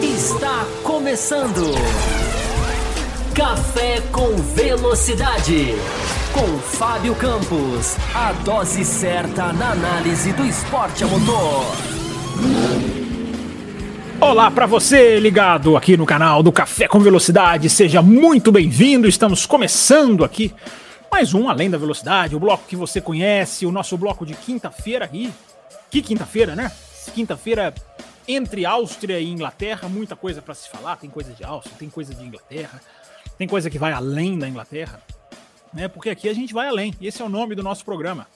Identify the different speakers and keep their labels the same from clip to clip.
Speaker 1: Está começando. Café com Velocidade. Com Fábio Campos. A dose certa na análise do esporte a motor.
Speaker 2: Olá para você ligado aqui no canal do Café com Velocidade. Seja muito bem-vindo. Estamos começando aqui mais um Além da Velocidade, o bloco que você conhece, o nosso bloco de quinta-feira aqui. Que quinta-feira, né? Quinta-feira entre Áustria e Inglaterra, muita coisa para se falar. Tem coisa de Áustria, tem coisa de Inglaterra, tem coisa que vai além da Inglaterra, né? Porque aqui a gente vai além. Esse é o nome do nosso programa.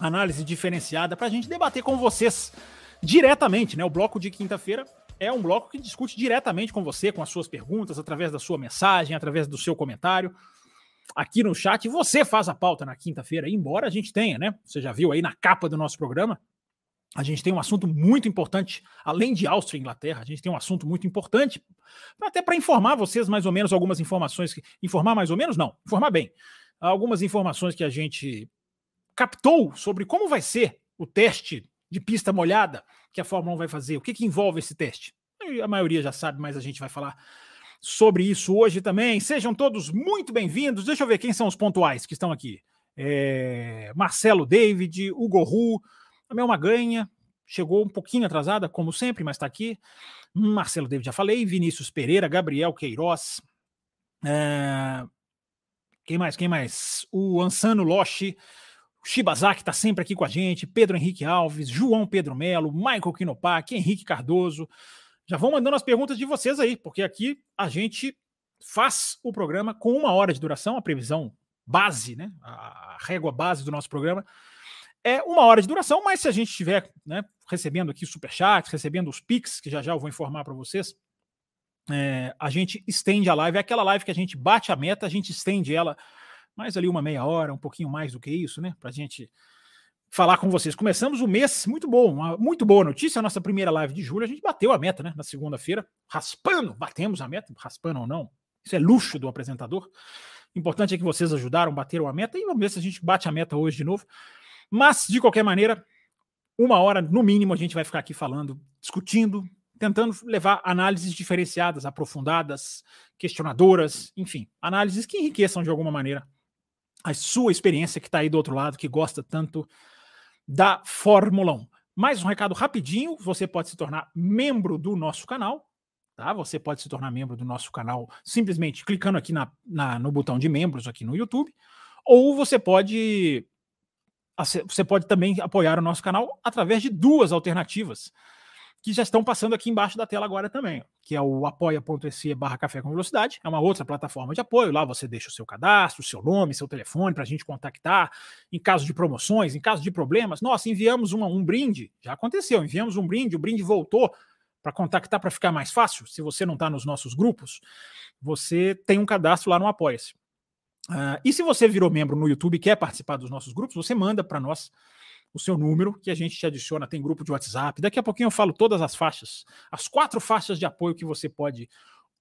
Speaker 2: Análise diferenciada para a gente debater com vocês diretamente, né? O bloco de quinta-feira é um bloco que discute diretamente com você, com as suas perguntas, através da sua mensagem, através do seu comentário. Aqui no chat, você faz a pauta na quinta-feira, embora a gente tenha, né? Você já viu aí na capa do nosso programa, a gente tem um assunto muito importante, além de Áustria e Inglaterra, a gente tem um assunto muito importante, até para informar vocês mais ou menos algumas informações. Que, informar mais ou menos? Não, informar bem. Algumas informações que a gente captou sobre como vai ser o teste de pista molhada que a Fórmula 1 vai fazer. O que, que envolve esse teste? A maioria já sabe, mas a gente vai falar sobre isso hoje também. Sejam todos muito bem-vindos. Deixa eu ver quem são os pontuais que estão aqui. É, Marcelo David, Hugo Ru, a Mel Maganha, chegou um pouquinho atrasada, como sempre, mas está aqui. Marcelo David, já falei. Vinícius Pereira, Gabriel Queiroz. É... Quem mais? Quem mais? O Ansano Loshi. O Shibazaki está sempre aqui com a gente. Pedro Henrique Alves, João Pedro Melo, Michael Quinopac, Henrique Cardoso. Já vão mandando as perguntas de vocês aí, porque aqui a gente faz o programa com uma hora de duração, a previsão base, né? A régua base do nosso programa é uma hora de duração, mas se a gente estiver né, recebendo aqui superchats, recebendo os pics, que já já eu vou informar para vocês, é, a gente estende a live. É aquela live que a gente bate a meta, a gente estende ela mais ali uma meia hora, um pouquinho mais do que isso, né? Para a gente falar com vocês. Começamos o mês muito bom, uma muito boa notícia. A nossa primeira live de julho, a gente bateu a meta, né? Na segunda-feira, raspando, batemos a meta, raspando ou não. Isso é luxo do apresentador. O importante é que vocês ajudaram, bateram a meta e vamos ver se a gente bate a meta hoje de novo. Mas, de qualquer maneira, uma hora no mínimo a gente vai ficar aqui falando, discutindo, tentando levar análises diferenciadas, aprofundadas, questionadoras, enfim, análises que enriqueçam de alguma maneira a sua experiência que está aí do outro lado, que gosta tanto da Fórmula 1. Mais um recado rapidinho: você pode se tornar membro do nosso canal. Tá? Você pode se tornar membro do nosso canal simplesmente clicando aqui na, na, no botão de membros aqui no YouTube, ou você pode você pode também apoiar o nosso canal através de duas alternativas que já estão passando aqui embaixo da tela agora também, que é o apoia.se barra café com velocidade, é uma outra plataforma de apoio, lá você deixa o seu cadastro, o seu nome, seu telefone para a gente contactar em caso de promoções, em caso de problemas. Nossa, enviamos uma, um brinde, já aconteceu, enviamos um brinde, o brinde voltou para contactar para ficar mais fácil. Se você não está nos nossos grupos, você tem um cadastro lá no Apoia-se. Uh, e se você virou membro no YouTube e quer participar dos nossos grupos, você manda para nós o seu número, que a gente te adiciona, tem grupo de WhatsApp. Daqui a pouquinho eu falo todas as faixas, as quatro faixas de apoio que você pode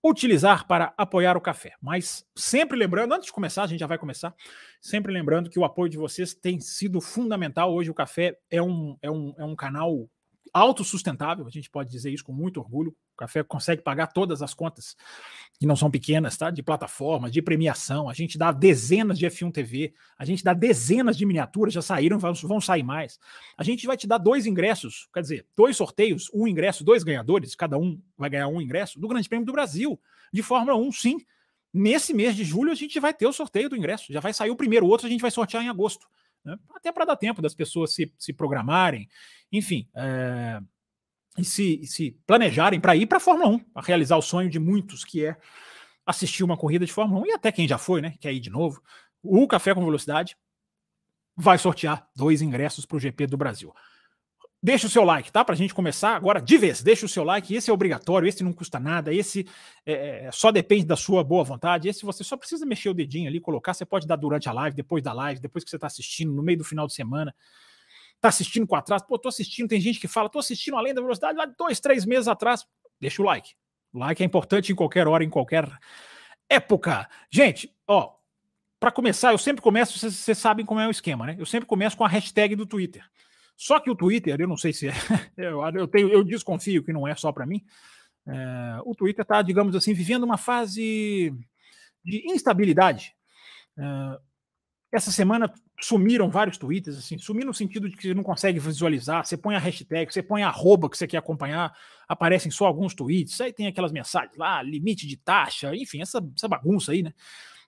Speaker 2: utilizar para apoiar o café. Mas sempre lembrando, antes de começar, a gente já vai começar, sempre lembrando que o apoio de vocês tem sido fundamental. Hoje o café é um, é um, é um canal autossustentável, a gente pode dizer isso com muito orgulho. Café consegue pagar todas as contas, que não são pequenas, tá? De plataformas, de premiação. A gente dá dezenas de F1 TV, a gente dá dezenas de miniaturas, já saíram, vão sair mais. A gente vai te dar dois ingressos, quer dizer, dois sorteios, um ingresso, dois ganhadores, cada um vai ganhar um ingresso do Grande Prêmio do Brasil, de Fórmula 1, sim. Nesse mês de julho a gente vai ter o sorteio do ingresso. Já vai sair o primeiro, o outro a gente vai sortear em agosto. Né? Até para dar tempo das pessoas se, se programarem enfim, é, e, se, e se planejarem para ir para a Fórmula 1, para realizar o sonho de muitos, que é assistir uma corrida de Fórmula 1, e até quem já foi, né, quer ir de novo. O Café com Velocidade vai sortear dois ingressos para o GP do Brasil. Deixa o seu like, tá? Para a gente começar agora de vez. Deixa o seu like. Esse é obrigatório, esse não custa nada. Esse é, é, só depende da sua boa vontade. Esse você só precisa mexer o dedinho ali, colocar. Você pode dar durante a live, depois da live, depois que você está assistindo, no meio do final de semana tá assistindo com atraso, pô, tô assistindo, tem gente que fala, tô assistindo além da velocidade lá dois, três meses atrás. Deixa o like. O like é importante em qualquer hora, em qualquer época. Gente, ó, para começar, eu sempre começo, vocês, sabem como é o esquema, né? Eu sempre começo com a hashtag do Twitter. Só que o Twitter, eu não sei se é, eu, eu, tenho, eu desconfio que não é só para mim. É, o Twitter está, digamos assim, vivendo uma fase de instabilidade. É, essa semana sumiram vários tweets, assim, sumiram no sentido de que você não consegue visualizar, você põe a hashtag, você põe a arroba que você quer acompanhar, aparecem só alguns tweets, aí tem aquelas mensagens lá, limite de taxa, enfim, essa, essa bagunça aí, né?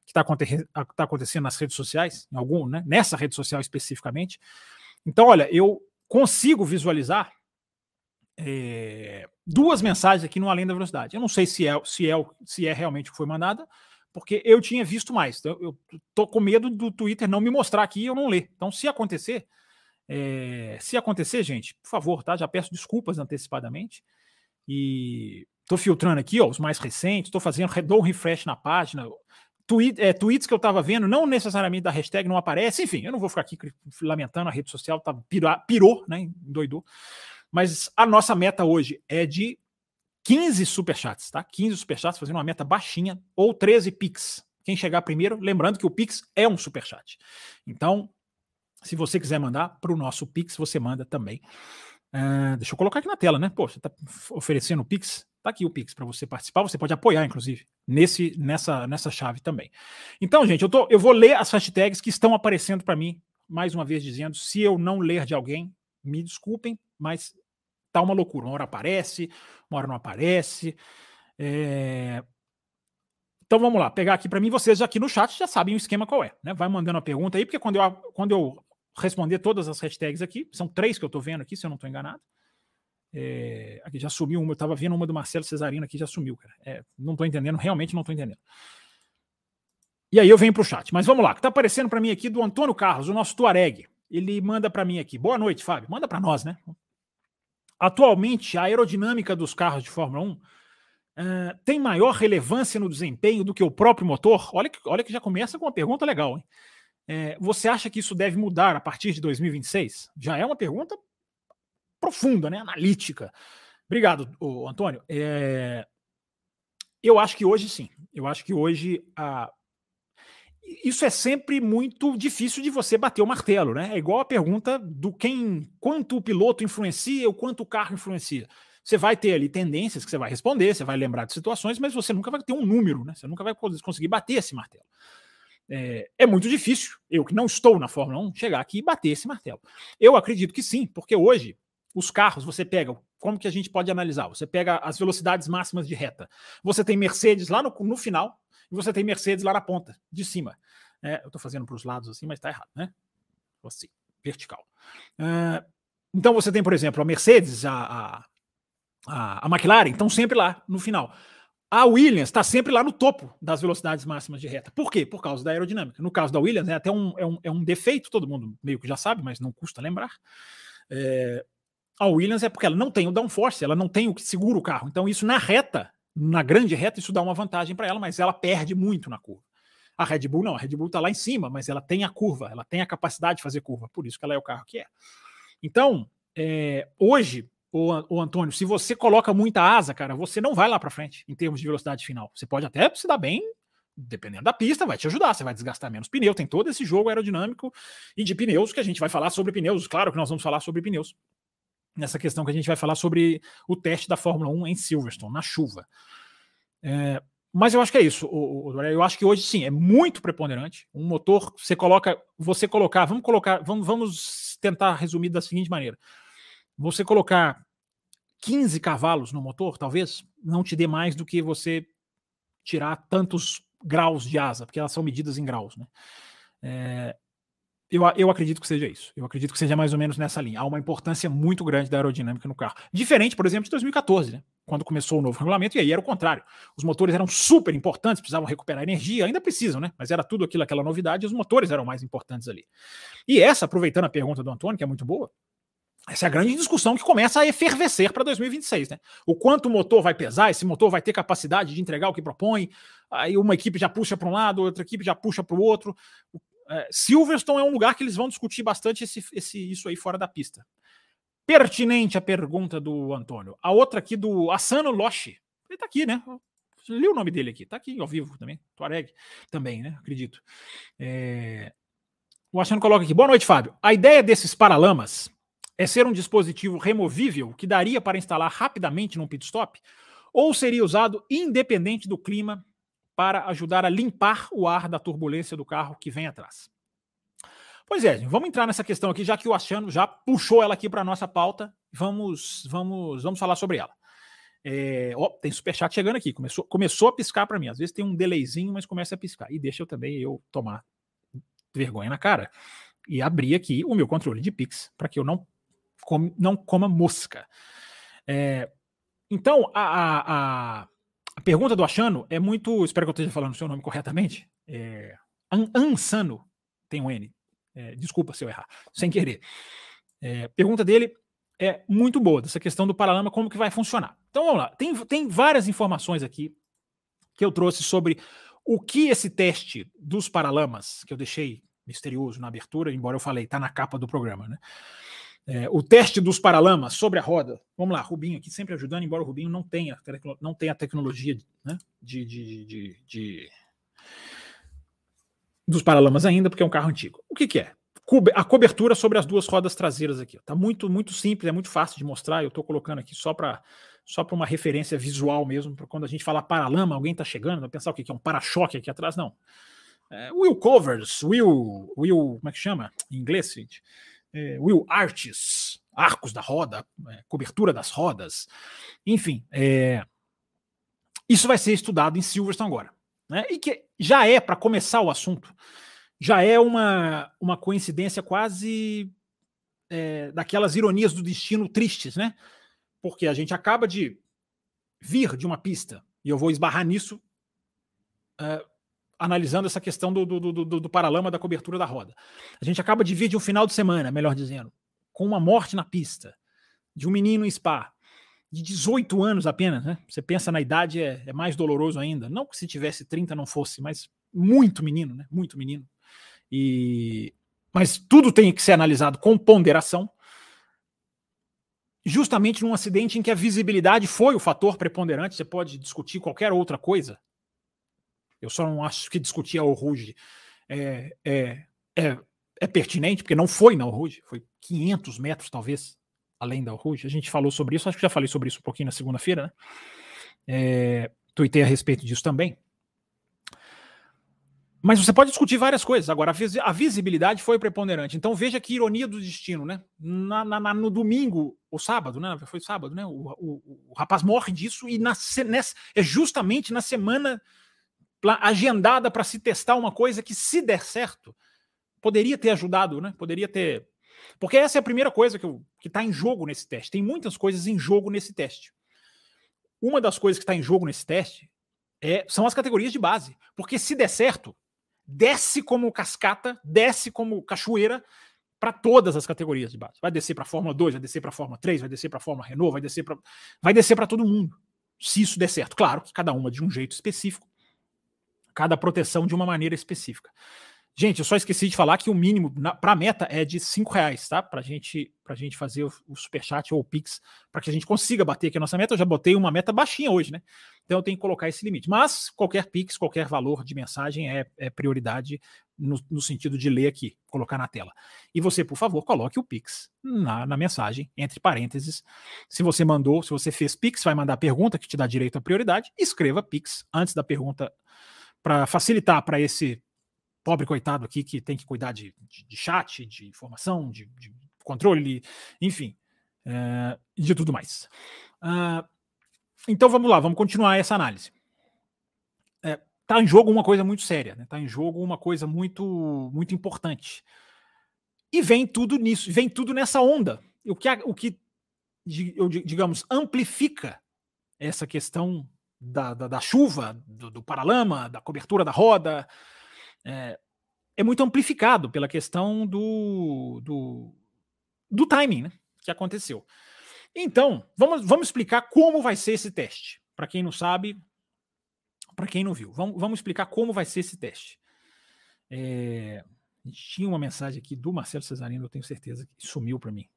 Speaker 2: Que está aconte tá acontecendo nas redes sociais, em algum, né? Nessa rede social especificamente. Então, olha, eu consigo visualizar é, duas mensagens aqui no Além da Velocidade. Eu não sei se é, se é, se é realmente o que foi mandada, porque eu tinha visto mais. Então, eu tô com medo do Twitter não me mostrar aqui e eu não ler. Então, se acontecer, é, se acontecer, gente, por favor, tá? Já peço desculpas antecipadamente. E tô filtrando aqui, ó, os mais recentes, tô fazendo, dou um refresh na página. Tweet, é, tweets que eu tava vendo, não necessariamente da hashtag não aparece, enfim, eu não vou ficar aqui lamentando, a rede social tá, pirou, né? Doidou. Mas a nossa meta hoje é de 15 superchats, tá? 15 superchats, fazendo uma meta baixinha, ou 13 Pix. Quem chegar primeiro, lembrando que o Pix é um superchat. Então, se você quiser mandar para o nosso Pix, você manda também. Uh, deixa eu colocar aqui na tela, né? Pô, você está oferecendo o Pix? Tá aqui o Pix para você participar. Você pode apoiar, inclusive, nesse, nessa, nessa chave também. Então, gente, eu, tô, eu vou ler as hashtags que estão aparecendo para mim, mais uma vez dizendo, se eu não ler de alguém, me desculpem, mas tá uma loucura. Uma hora aparece, uma hora não aparece. É... Então vamos lá, pegar aqui para mim, vocês aqui no chat já sabem o esquema qual é, né? Vai mandando a pergunta aí, porque quando eu, quando eu responder todas as hashtags aqui, são três que eu estou vendo aqui, se eu não estou enganado. É... aqui já sumiu uma, eu estava vendo uma do Marcelo Cesarino aqui, já sumiu, cara. É, não estou entendendo, realmente não estou entendendo. E aí eu venho para o chat, mas vamos lá, que está aparecendo para mim aqui do Antônio Carlos, o nosso Tuareg. Ele manda para mim aqui. Boa noite, Fábio. Manda para nós, né? Atualmente, a aerodinâmica dos carros de Fórmula 1 uh, eh, tem maior relevância no desempenho do que o próprio motor? Olha que, olha que já começa com uma pergunta legal. Hein? É, você acha que isso deve mudar a partir de 2026? Já é uma pergunta profunda, né? analítica. Obrigado, Antônio. É, eu acho que hoje sim. Eu acho que hoje a, isso é sempre muito difícil de você bater o martelo, né? É igual a pergunta do quem, quanto o piloto influencia ou quanto o carro influencia. Você vai ter ali tendências que você vai responder, você vai lembrar de situações, mas você nunca vai ter um número, né? Você nunca vai conseguir bater esse martelo. É, é, muito difícil, eu que não estou na Fórmula 1, chegar aqui e bater esse martelo. Eu acredito que sim, porque hoje os carros você pega, como que a gente pode analisar? Você pega as velocidades máximas de reta. Você tem Mercedes lá no, no final, e você tem Mercedes lá na ponta, de cima. É, eu estou fazendo para os lados assim, mas está errado, né? Assim, vertical. Uh, então você tem, por exemplo, a Mercedes, a, a, a McLaren, estão sempre lá no final. A Williams está sempre lá no topo das velocidades máximas de reta. Por quê? Por causa da aerodinâmica. No caso da Williams, é até um, é, um, é um defeito, todo mundo meio que já sabe, mas não custa lembrar. É, a Williams é porque ela não tem o downforce, ela não tem o que segura o carro. Então, isso na reta na grande reta, isso dá uma vantagem para ela, mas ela perde muito na curva. A Red Bull não, a Red Bull está lá em cima, mas ela tem a curva, ela tem a capacidade de fazer curva, por isso que ela é o carro que é. Então, é, hoje, o, Antônio, se você coloca muita asa, cara, você não vai lá para frente em termos de velocidade final. Você pode até se dar bem, dependendo da pista, vai te ajudar, você vai desgastar menos pneu, tem todo esse jogo aerodinâmico e de pneus que a gente vai falar sobre pneus, claro que nós vamos falar sobre pneus nessa questão que a gente vai falar sobre o teste da Fórmula 1 em Silverstone, na chuva. É, mas eu acho que é isso. Eu acho que hoje sim é muito preponderante. Um motor, você coloca, você colocar, vamos colocar, vamos, vamos tentar resumir da seguinte maneira: você colocar 15 cavalos no motor, talvez não te dê mais do que você tirar tantos graus de asa, porque elas são medidas em graus, né? É, eu, eu acredito que seja isso. Eu acredito que seja mais ou menos nessa linha. Há uma importância muito grande da aerodinâmica no carro. Diferente, por exemplo, de 2014, né? quando começou o novo regulamento, e aí era o contrário. Os motores eram super importantes, precisavam recuperar energia, ainda precisam, né? Mas era tudo aquilo, aquela novidade, e os motores eram mais importantes ali. E essa, aproveitando a pergunta do Antônio, que é muito boa, essa é a grande discussão que começa a efervescer para 2026, né? O quanto o motor vai pesar, esse motor vai ter capacidade de entregar o que propõe, aí uma equipe já puxa para um lado, outra equipe já puxa para o outro. É, Silverstone é um lugar que eles vão discutir bastante esse, esse, isso aí fora da pista. Pertinente a pergunta do Antônio. A outra aqui do Asano Loshi. Ele tá aqui, né? li o nome dele aqui. Tá aqui ao vivo também. Tuareg também, né? Acredito. É... O Asano coloca aqui. Boa noite, Fábio. A ideia desses paralamas é ser um dispositivo removível que daria para instalar rapidamente num pit stop? Ou seria usado independente do clima para ajudar a limpar o ar da turbulência do carro que vem atrás? Pois é, vamos entrar nessa questão aqui, já que o Achano já puxou ela aqui para a nossa pauta. Vamos, vamos, vamos falar sobre ela. É, ó, tem superchat chegando aqui. Começou, começou a piscar para mim. Às vezes tem um delayzinho, mas começa a piscar. E deixa eu também eu tomar vergonha na cara e abrir aqui o meu controle de Pix para que eu não, come, não coma mosca. É, então, a, a, a, pergunta do Achano é muito. Espero que eu esteja falando o seu nome corretamente. É, Ansano, tem um N. É, desculpa se eu errar, sem querer. É, pergunta dele é muito boa, dessa questão do Paralama, como que vai funcionar. Então vamos lá, tem, tem várias informações aqui que eu trouxe sobre o que esse teste dos Paralamas, que eu deixei misterioso na abertura, embora eu falei, está na capa do programa, né? É, o teste dos paralamas sobre a roda. Vamos lá, Rubinho aqui sempre ajudando, embora o Rubinho não tenha, não tenha tecnologia né, de, de, de, de, dos paralamas ainda, porque é um carro antigo. O que, que é? A cobertura sobre as duas rodas traseiras aqui. Está muito, muito simples, é muito fácil de mostrar. Eu estou colocando aqui só para só uma referência visual mesmo, para quando a gente falar paralama, alguém está chegando, vai pensar o que, que é um para-choque aqui atrás. Não. É, Will Covers, Will, Will, como é que chama em inglês, gente? É, Will Arches, arcos da roda, é, cobertura das rodas, enfim. É, isso vai ser estudado em Silverstone agora né? e que já é, para começar o assunto, já é uma, uma coincidência quase é, daquelas ironias do destino tristes, né? Porque a gente acaba de vir de uma pista, e eu vou esbarrar nisso, é, analisando essa questão do, do, do, do, paralama da cobertura da roda. A gente acaba de vir de um final de semana, melhor dizendo, com uma morte na pista, de um menino em Spa, de 18 anos apenas, né? Você pensa na idade, é, é, mais doloroso ainda. Não que se tivesse 30 não fosse, mas muito menino, né? Muito menino. E mas tudo tem que ser analisado com ponderação. Justamente num acidente em que a visibilidade foi o fator preponderante, você pode discutir qualquer outra coisa. Eu só não acho que discutir a Ruge é, é, é, é pertinente, porque não foi na Ruge, foi 500 metros talvez além da Rouge. A gente falou sobre isso, acho que já falei sobre isso um pouquinho na segunda-feira, né? É, tuitei a respeito disso também. Mas você pode discutir várias coisas. Agora, a visibilidade foi preponderante. Então veja que ironia do destino, né? Na, na, no domingo, ou sábado, né? Foi sábado, né? O, o, o rapaz morre disso e na, nessa, é justamente na semana agendada para se testar uma coisa que, se der certo, poderia ter ajudado, né? Poderia ter porque essa é a primeira coisa que está em jogo nesse teste. Tem muitas coisas em jogo nesse teste. Uma das coisas que está em jogo nesse teste é, são as categorias de base. Porque se der certo, desce como cascata, desce como cachoeira para todas as categorias de base. Vai descer para a Fórmula 2, vai descer para a Fórmula 3, vai descer para a Fórmula Renault, vai descer para vai descer para todo mundo. Se isso der certo, claro, cada uma de um jeito específico, cada proteção de uma maneira específica. Gente, eu só esqueci de falar que o mínimo para a meta é de cinco reais, tá? Para gente, a gente fazer o, o superchat ou o Pix, para que a gente consiga bater aqui a nossa meta. Eu já botei uma meta baixinha hoje, né? Então eu tenho que colocar esse limite. Mas qualquer Pix, qualquer valor de mensagem é, é prioridade no, no, sentido de ler aqui, colocar na tela. E você, por favor, coloque o Pix na, na mensagem, entre parênteses. Se você mandou, se você fez Pix, vai mandar a pergunta que te dá direito à prioridade. Escreva Pix antes da pergunta para facilitar para esse pobre coitado aqui que tem que cuidar de, de, de chat, de informação, de, de controle, enfim, é, de tudo mais. Uh, então vamos lá, vamos continuar essa análise. Está é, tá em jogo uma coisa muito séria, está né? Tá em jogo uma coisa muito, muito importante. E vem tudo nisso, vem tudo nessa onda. O que, o que digamos, amplifica essa questão da, da, da chuva, do, do, paralama, da cobertura da roda, é, é muito amplificado pela questão do, do, do timing né, que aconteceu. Então, vamos, vamos explicar como vai ser esse teste. Para quem não sabe, para quem não viu, vamos, vamos explicar como vai ser esse teste. É, tinha uma mensagem aqui do Marcelo Cesarino, eu tenho certeza que sumiu para mim.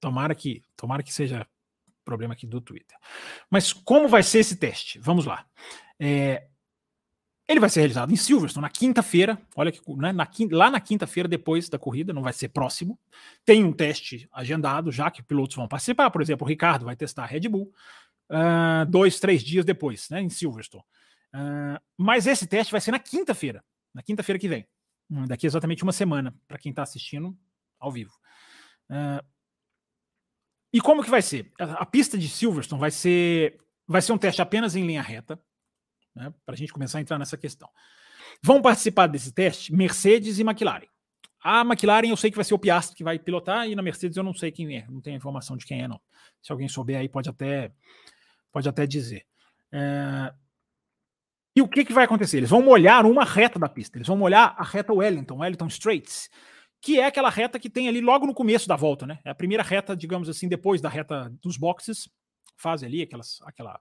Speaker 2: Tomara que, tomara que seja problema aqui do Twitter. Mas como vai ser esse teste? Vamos lá. É, Ele vai ser realizado em Silverstone na quinta-feira. Olha que né, na, lá na quinta-feira, depois da corrida, não vai ser próximo. Tem um teste agendado, já que pilotos vão participar. Por exemplo, o Ricardo vai testar a Red Bull uh, dois, três dias depois, né, em Silverstone. Uh, mas esse teste vai ser na quinta-feira, na quinta-feira que vem. Hum, daqui exatamente uma semana, para quem está assistindo ao vivo. Uh, e como que vai ser? A, pista de Silverstone vai ser, vai ser um teste apenas em linha reta né, para a gente começar a entrar nessa questão. Vão participar desse teste Mercedes e McLaren. A McLaren eu sei que vai ser o Piastri que vai pilotar, e na Mercedes eu não sei quem é, não tenho informação de quem é, não. Se alguém souber aí, pode até, pode até dizer. É... E o que, que vai acontecer? Eles vão molhar uma reta da pista, eles vão molhar a reta Wellington, Wellington Straits, que é aquela reta que tem ali logo no começo da volta, né? É a primeira reta, digamos assim, depois da reta dos boxes, faz ali aquelas, aquela.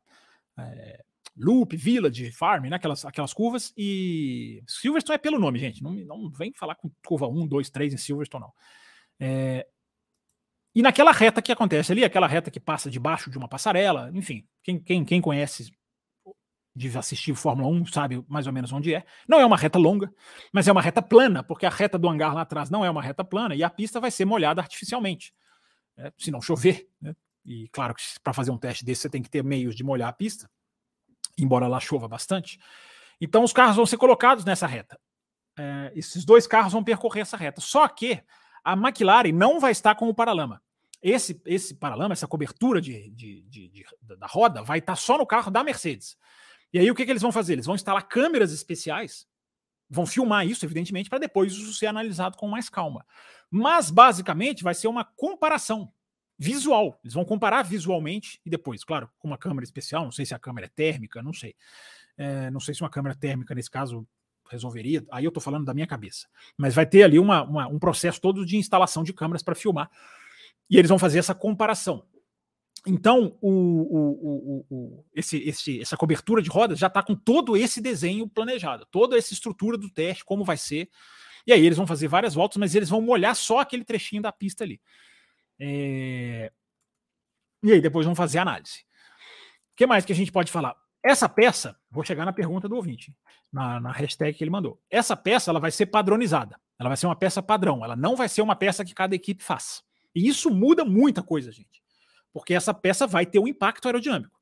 Speaker 2: É Loop, Village, Farm, né? aquelas, aquelas curvas. E Silverstone é pelo nome, gente. Não, não vem falar com curva 1, 2, 3 em Silverstone, não. É... E naquela reta que acontece ali, aquela reta que passa debaixo de uma passarela, enfim, quem, quem, quem conhece de assistir Fórmula 1 sabe mais ou menos onde é. Não é uma reta longa, mas é uma reta plana, porque a reta do hangar lá atrás não é uma reta plana e a pista vai ser molhada artificialmente. É, se não chover, né? E claro que para fazer um teste desse você tem que ter meios de molhar a pista embora lá chova bastante. Então os carros vão ser colocados nessa reta. É, esses dois carros vão percorrer essa reta. Só que a McLaren não vai estar com o paralama. Esse, esse paralama, essa cobertura de, de, de, de da roda, vai estar só no carro da Mercedes. E aí o que, que eles vão fazer? Eles vão instalar câmeras especiais, vão filmar isso, evidentemente, para depois isso ser analisado com mais calma. Mas basicamente vai ser uma comparação visual. Eles vão comparar visualmente e depois, claro, com uma câmera especial. Não sei se a câmera é térmica, não sei. É, não sei se uma câmera térmica, nesse caso, resolveria. Aí eu estou falando da minha cabeça. Mas vai ter ali uma, uma, um processo todo de instalação de câmeras para filmar. E eles vão fazer essa comparação. Então, o, o, o, esse, esse, essa cobertura de rodas já está com todo esse desenho planejado, toda essa estrutura do teste, como vai ser. E aí eles vão fazer várias voltas, mas eles vão molhar só aquele trechinho da pista ali. É... E aí depois vamos fazer a análise. O que mais que a gente pode falar? Essa peça, vou chegar na pergunta do ouvinte, na, na hashtag que ele mandou. Essa peça ela vai ser padronizada. Ela vai ser uma peça padrão. Ela não vai ser uma peça que cada equipe faz. E isso muda muita coisa, gente. Porque essa peça vai ter um impacto aerodinâmico.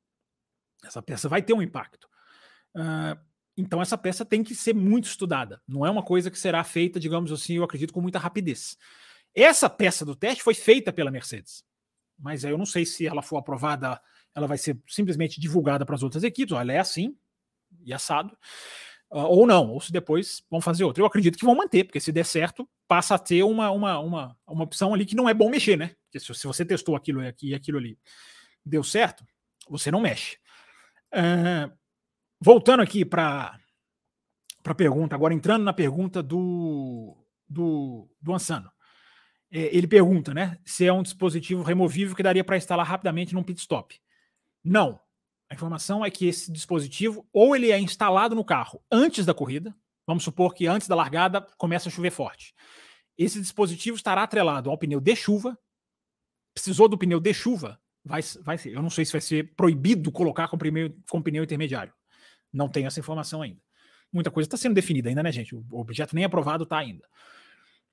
Speaker 2: Essa peça vai ter um impacto. Uh, então essa peça tem que ser muito estudada. Não é uma coisa que será feita, digamos assim, eu acredito, com muita rapidez. Essa peça do teste foi feita pela Mercedes, mas eu não sei se ela for aprovada, ela vai ser simplesmente divulgada para as outras equipes. Ela é assim e assado, uh, ou não, ou se depois vão fazer outra. Eu acredito que vão manter, porque se der certo, passa a ter uma, uma, uma, uma opção ali que não é bom mexer, né? Se você testou aquilo aqui e aquilo ali deu certo, você não mexe. Uh, voltando aqui para a pergunta, agora entrando na pergunta do, do, do Ansano. É, ele pergunta, né, se é um dispositivo removível que daria para instalar rapidamente num pit stop. Não. A informação é que esse dispositivo ou ele é instalado no carro antes da corrida, vamos supor que antes da largada começa a chover forte. Esse dispositivo estará atrelado ao pneu de chuva. Precisou do pneu de chuva, vai, vai. Eu não sei se vai ser proibido colocar com, pneu, com pneu intermediário. Não tenho essa informação ainda. Muita coisa está sendo definida ainda, né, gente? O objeto nem aprovado está ainda.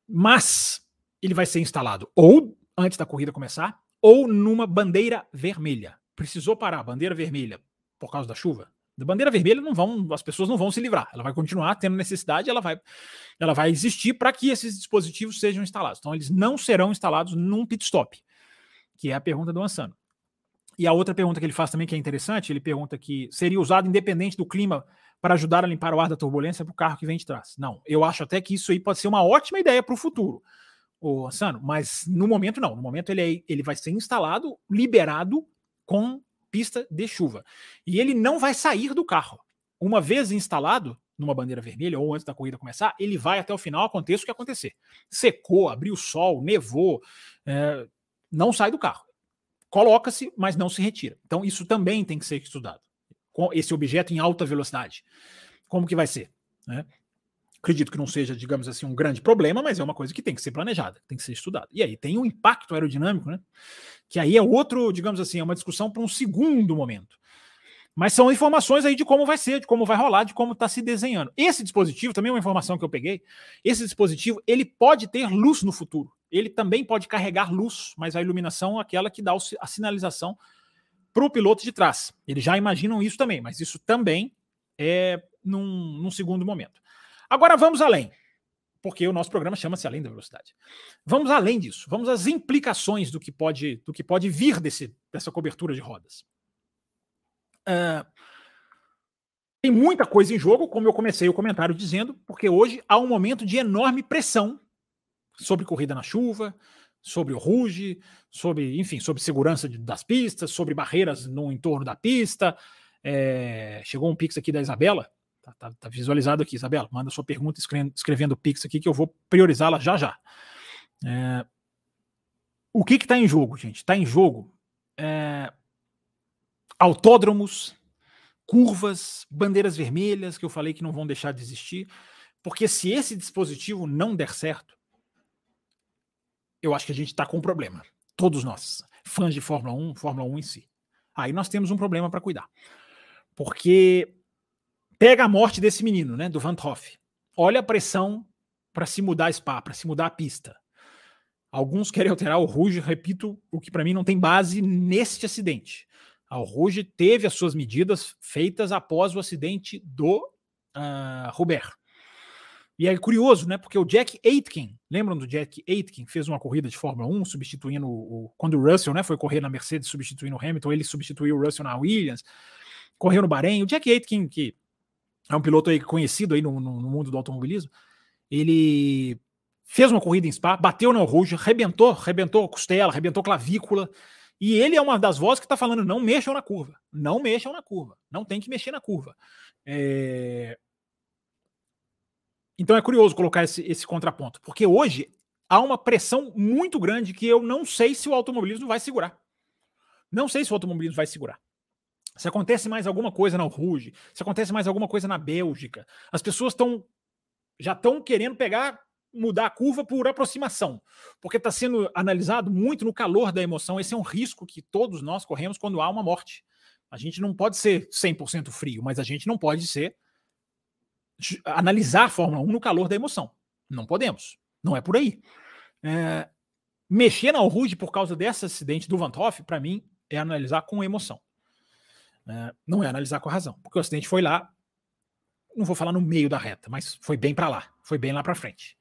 Speaker 2: Mas ele vai ser instalado ou antes da corrida começar, ou numa bandeira vermelha. Precisou parar, bandeira vermelha, por causa da chuva. Da bandeira vermelha não vão, as pessoas não vão se livrar. Ela vai continuar tendo necessidade, ela vai, ela vai existir para que esses dispositivos sejam instalados. Então eles não serão instalados num pit stop, que é a pergunta do Ansano. E a outra pergunta que ele faz também que é interessante, ele pergunta que seria usado independente do clima para ajudar a limpar o ar da turbulência para o carro que vem de trás. Não, eu acho até que isso aí pode ser uma ótima ideia para o futuro o Ansano, mas no momento não. No momento ele, é, ele vai ser instalado, liberado com pista de chuva. E ele não vai sair do carro. Uma vez instalado numa bandeira vermelha ou antes da corrida começar, ele vai até o final, aconteça o que acontecer. Secou, abriu sol, nevou, é, não sai do carro. Coloca-se, mas não se retira. Então isso também tem que ser estudado. Com esse objeto em alta velocidade. Como que vai ser? Né? Acredito que não seja, digamos assim, um grande problema, mas é uma coisa que tem que ser planejada, tem que ser estudada. E aí tem um impacto aerodinâmico, né? Que aí é outro, digamos assim, é uma discussão para um segundo momento. Mas são informações aí de como vai ser, de como vai rolar, de como está se desenhando. Esse dispositivo, também é uma informação que eu peguei, esse dispositivo, ele pode ter luz no futuro. Ele também pode carregar luz, mas a iluminação é aquela que dá a sinalização para o piloto de trás. Eles já imaginam isso também, mas isso também é num, num segundo momento. Agora vamos além, porque o nosso programa chama-se Além da Velocidade. Vamos além disso, vamos às implicações do que pode, do que pode vir desse, dessa cobertura de rodas. Uh, tem muita coisa em jogo, como eu comecei o comentário dizendo, porque hoje há um momento de enorme pressão sobre corrida na chuva, sobre o ruge, sobre, enfim, sobre segurança de, das pistas, sobre barreiras no entorno da pista. É, chegou um pix aqui da Isabela, tá, tá, tá, visualizado aqui, Isabela. Manda sua pergunta escrevendo, escrevendo pix aqui que eu vou priorizá-la já já. É, o que está em jogo, gente? Está em jogo é, autódromos, curvas, bandeiras vermelhas que eu falei que não vão deixar de existir, porque se esse dispositivo não der certo, eu acho que a gente está com um problema. Todos nós, fãs de Fórmula 1, Fórmula 1 em si. Aí nós temos um problema para cuidar. Porque pega a morte desse menino, né, do Van Hoff. Olha a pressão para se mudar a Spa, para se mudar a pista. Alguns querem alterar o Rouge, repito, o que para mim não tem base neste acidente. A Rouge teve as suas medidas feitas após o acidente do uh, Robert. E é curioso, né? Porque o Jack Aitken, lembram do Jack Aitken, que fez uma corrida de Fórmula 1, substituindo o, quando o Russell né, foi correr na Mercedes, substituindo o Hamilton, ele substituiu o Russell na Williams, correu no Bahrein. O Jack Aitken, que é um piloto aí conhecido aí no, no, no mundo do automobilismo, ele fez uma corrida em Spa, bateu no Rouge, rebentou, rebentou costela, rebentou clavícula. E ele é uma das vozes que está falando: não mexam na curva, não mexam na curva, não tem que mexer na curva. É, então é curioso colocar esse, esse contraponto, porque hoje há uma pressão muito grande que eu não sei se o automobilismo vai segurar. Não sei se o automobilismo vai segurar. Se acontece mais alguma coisa na Rouge, se acontece mais alguma coisa na Bélgica, as pessoas estão já estão querendo pegar, mudar a curva por aproximação, porque está sendo analisado muito no calor da emoção. Esse é um risco que todos nós corremos quando há uma morte. A gente não pode ser 100% frio, mas a gente não pode ser analisar a Fórmula 1 no calor da emoção. Não podemos. Não é por aí. É, mexer na Rude por causa desse acidente do Van para mim, é analisar com emoção. É, não é analisar com razão. Porque o acidente foi lá, não vou falar no meio da reta, mas foi bem para lá. Foi bem lá para frente.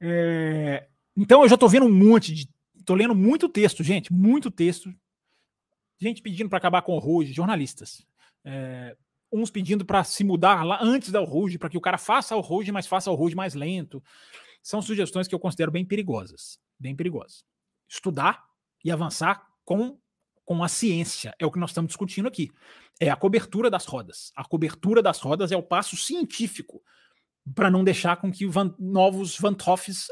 Speaker 2: É, então eu já estou vendo um monte de. Estou lendo muito texto, gente, muito texto. Gente pedindo para acabar com o Rude, jornalistas. É, uns pedindo para se mudar lá antes da Rouge, para que o cara faça o Rouge, mas faça o Rouge mais lento. São sugestões que eu considero bem perigosas, bem perigosas. Estudar e avançar com com a ciência, é o que nós estamos discutindo aqui. É a cobertura das rodas. A cobertura das rodas é o passo científico para não deixar com que van, novos Van Hoffs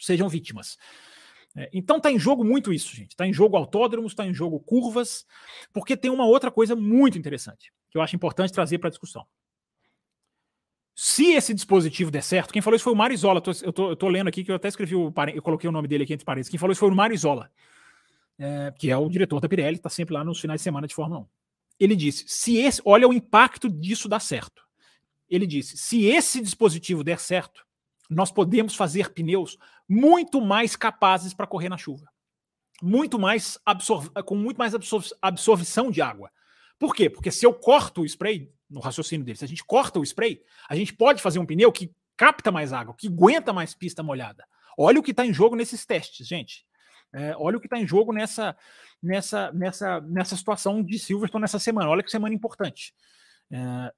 Speaker 2: sejam vítimas. É, então está em jogo muito isso, gente. Está em jogo autódromos, está em jogo curvas, porque tem uma outra coisa muito interessante que eu acho importante trazer para a discussão. Se esse dispositivo der certo, quem falou isso foi o Marizola. Eu tô, eu tô lendo aqui que eu até escrevi, o, eu coloquei o nome dele aqui entre parênteses. Quem falou isso foi o Marizola, é, que é o diretor da Pirelli, está sempre lá nos finais de semana de Fórmula 1. Ele disse: se esse, olha o impacto disso dar certo. Ele disse: se esse dispositivo der certo, nós podemos fazer pneus muito mais capazes para correr na chuva, muito mais com muito mais absorção de água. Por quê? Porque se eu corto o spray, no raciocínio dele, se a gente corta o spray, a gente pode fazer um pneu que capta mais água, que aguenta mais pista molhada. Olha o que está em jogo nesses testes, gente. É, olha o que está em jogo nessa, nessa, nessa, nessa situação de Silverstone nessa semana. Olha que semana importante. É...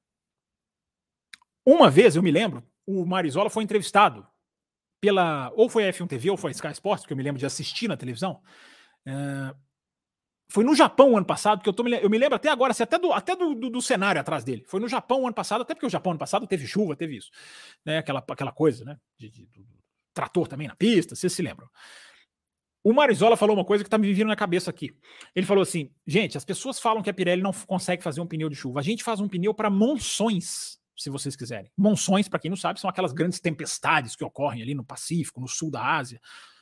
Speaker 2: Uma vez, eu me lembro, o Marizola foi entrevistado pela. Ou foi a F1 TV ou foi a Sky Sports, que eu me lembro de assistir na televisão. É... Foi no Japão ano passado, que eu, tô, eu me lembro até agora, assim, até, do, até do, do, do, cenário atrás dele. Foi no Japão ano passado, até porque o Japão ano passado teve chuva, teve isso. Né? Aquela, aquela coisa, né? De, de, do trator também na pista, vocês se lembram. O Marizola falou uma coisa que tá me vindo na cabeça aqui. Ele falou assim: gente, as pessoas falam que a Pirelli não consegue fazer um pneu de chuva. A gente faz um pneu para monções, se vocês quiserem. Monções, para quem não sabe, são aquelas grandes tempestades que ocorrem ali no Pacífico, no sul da Ásia